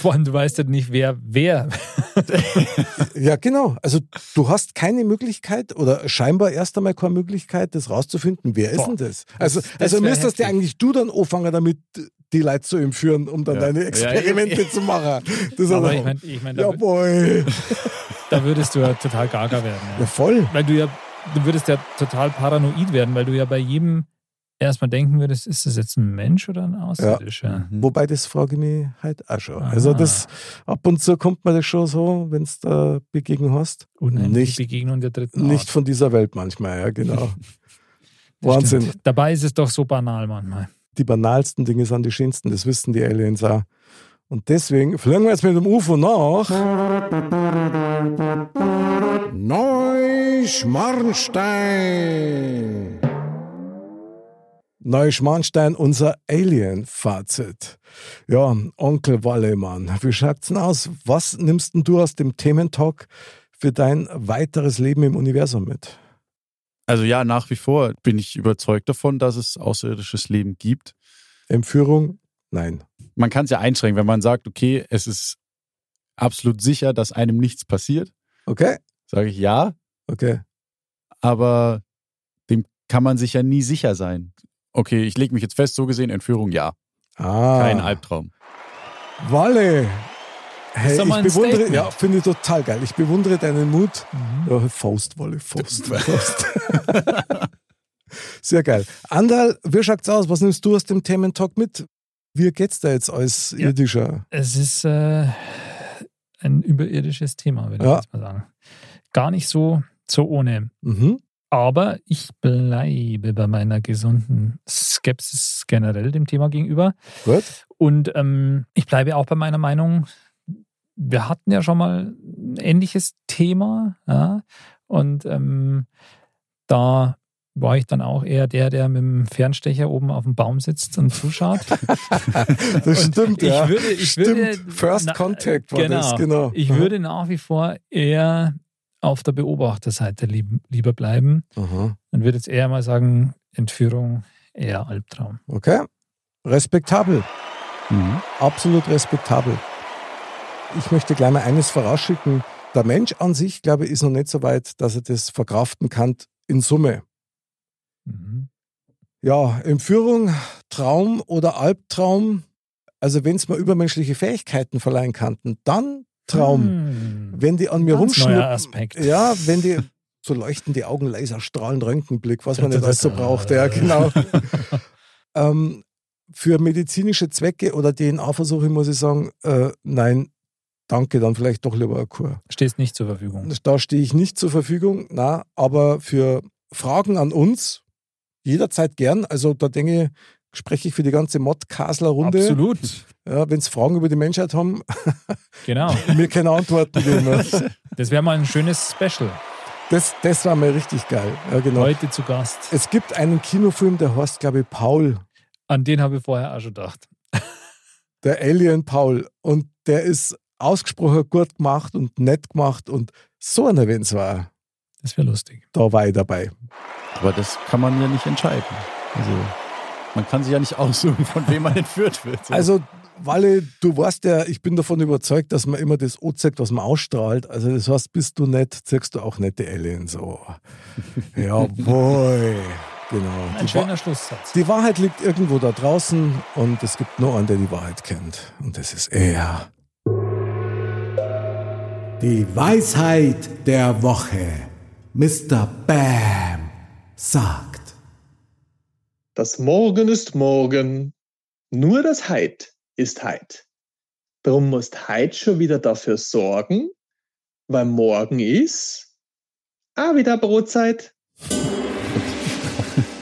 Vor allem, du weißt ja nicht, wer, wer. Ja, genau. Also du hast keine Möglichkeit oder scheinbar erst einmal keine Möglichkeit, das rauszufinden, wer ist Boah, denn das? Also, das also müsstest du eigentlich du dann anfangen, damit die Leute zu entführen, um dann Ja. deine Ja, Experimente zu machen. Das ist Aber ich meine, ich mein, da, Jawohl. da würdest du ja total gaga werden. Ja, Ja. voll. Weil du ja, du würdest ja total paranoid werden, weil du ja bei jedem erstmal denken würdest, ist das jetzt ein Mensch oder ein Außerirdischer? Wobei, das frage ich mich halt auch schon. Also Aha. das, ab und zu kommt mir das schon so, wenn du da Begegnung hast. Unheimliche Nicht- Begegnung der dritten Nicht Art. von dieser Welt manchmal, ja, genau. Wahnsinn. stimmt. Dabei ist es doch so banal manchmal. Die banalsten Dinge sind die schönsten, das wissen die Aliens auch. Und deswegen fliegen wir jetzt mit dem UFO nach. Neuschmarnstein. Neuschmarnstein, unser Alien-Fazit. Ja, Onkel Wallemann, wie schaut's denn aus? Was nimmst denn du aus dem Thementalk für dein weiteres Leben im Universum mit? Also ja, nach wie vor bin ich überzeugt davon, dass es außerirdisches Leben gibt. Entführung? Nein. Man kann es ja einschränken, wenn man sagt, okay, es ist absolut sicher, dass einem nichts passiert, Okay? sage ich ja, Okay. aber dem kann man sich ja nie sicher sein. Okay, ich lege mich jetzt fest, so gesehen, Entführung ja. Ah. Kein Albtraum. Walle. Hey, ich bewundere, Statement. ja, finde ich total geil. Ich bewundere deinen Mut. Mhm. Faust, Walle, Faust, Faust. Sehr geil. Andal, wie schaut's aus? Was nimmst du aus dem Thementalk mit? Wie geht's da jetzt als Ja. irdischer? Es ist äh, ein überirdisches Thema, würde Ja. ich jetzt mal sagen. Gar nicht so, so ohne. Mhm. Aber ich bleibe bei meiner gesunden Skepsis generell dem Thema gegenüber. Gut. Und ähm, ich bleibe auch bei meiner Meinung, wir hatten ja schon mal ein ähnliches Thema. Ja? Und ähm, da war ich dann auch eher der, der mit dem Fernstecher oben auf dem Baum sitzt und zuschaut. Das Und stimmt, ich ja. würde- ich stimmt. würde- First na, Contact war genau. das, genau. Ich Aha. würde nach wie vor eher auf der Beobachterseite lieb, lieber bleiben Aha. und würde jetzt eher mal sagen, Entführung eher Albtraum. Okay. Respektabel. Mhm. Absolut respektabel. ich möchte gleich mal eines vorausschicken. Der Mensch an sich, glaube ich, ist noch nicht so weit, dass er das verkraften kann in Summe. Mhm. Ja, Entführung, Traum oder Albtraum. Also wenn es mal übermenschliche Fähigkeiten verleihen kannten, dann Traum. Hm. Wenn die an mir rumschnuppern. Ja, wenn die so leuchten die Augen, Laser, Strahlen, Röntgenblick, was man Da, nicht alles so braucht. Ja, genau. ähm, für medizinische Zwecke oder DNA-Versuche muss ich sagen, äh, nein, danke, dann vielleicht doch lieber eine Kur. Stehst nicht zur Verfügung. Da stehe ich nicht zur Verfügung, na, aber für Fragen an uns jederzeit gern. Also da denke ich, spreche ich für die ganze Mod-Kasler-Runde. Absolut. Ja, Wenn Sie Fragen über die Menschheit haben, Genau. mir keine Antworten geben. Das wäre mal ein schönes Special. Das, das war mal richtig geil. Ja, genau. Heute zu Gast. Es gibt einen Kinofilm, der heißt, glaube ich, Paul. An den habe ich vorher auch schon gedacht. Der Alien Paul. Und der ist ausgesprochen gut gemacht und nett gemacht und so ein Event war. Das wäre lustig. Da war ich dabei. Aber das kann man ja nicht entscheiden. Also man kann sich ja nicht aussuchen, von wem man entführt wird. So. Also, Walle, du weißt ja, ich bin davon überzeugt, dass man immer das O zeigt, was man ausstrahlt. Also, das heißt, bist du nett, zeigst du auch nette Aliens. So. Jawohl. Genau. Ein Die, Wa schöner Schlusssatz. die Wahrheit liegt irgendwo da draußen und es gibt nur einen, der die Wahrheit kennt. Und das ist er. Die Weisheit der Woche. Mr. Bam sagt. Das Morgen ist morgen, nur das Heid ist Heid. Drum musst Heid schon wieder dafür sorgen, weil morgen ist ah wieder Brotzeit.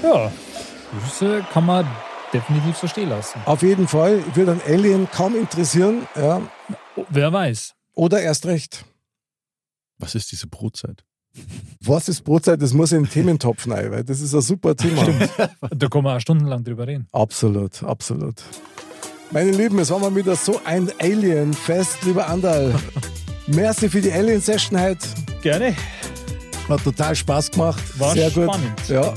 Ja, das äh, kann man definitiv so stehen lassen. Auf jeden Fall wird ein Alien kaum interessieren. Ja. Wer weiß. Oder erst recht. Was ist diese Brotzeit? Was ist Brotzeit? Das muss in den Thementopf rein, weil das ist ein super Thema. Da kann man auch stundenlang drüber reden. Absolut, absolut. Meine Lieben, es war mal wieder so ein Alien-Fest, lieber Andal. Merci für die Alien-Session heute. Gerne. Hat total Spaß gemacht. War Sehr gut. spannend. Ja.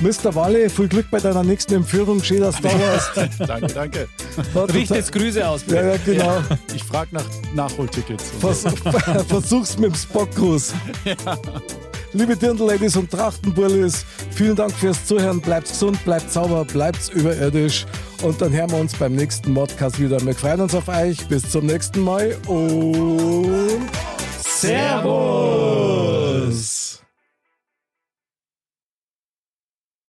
Mr. Walle, viel Glück bei deiner nächsten Entführung. Schön, dass du da warst. danke, danke. War Richtet Grüße aus. Ja, ja, genau. Ich frage nach Nachholtickets. Vers versuch's mit dem Spockgruß. Liebe Dirndl-Ladies und Trachtenburlis, vielen Dank fürs Zuhören. Bleibt gesund, bleibt sauber, bleibt überirdisch. Und dann hören wir uns beim nächsten Modcast wieder. Wir freuen uns auf euch. Bis zum nächsten Mal und Servus.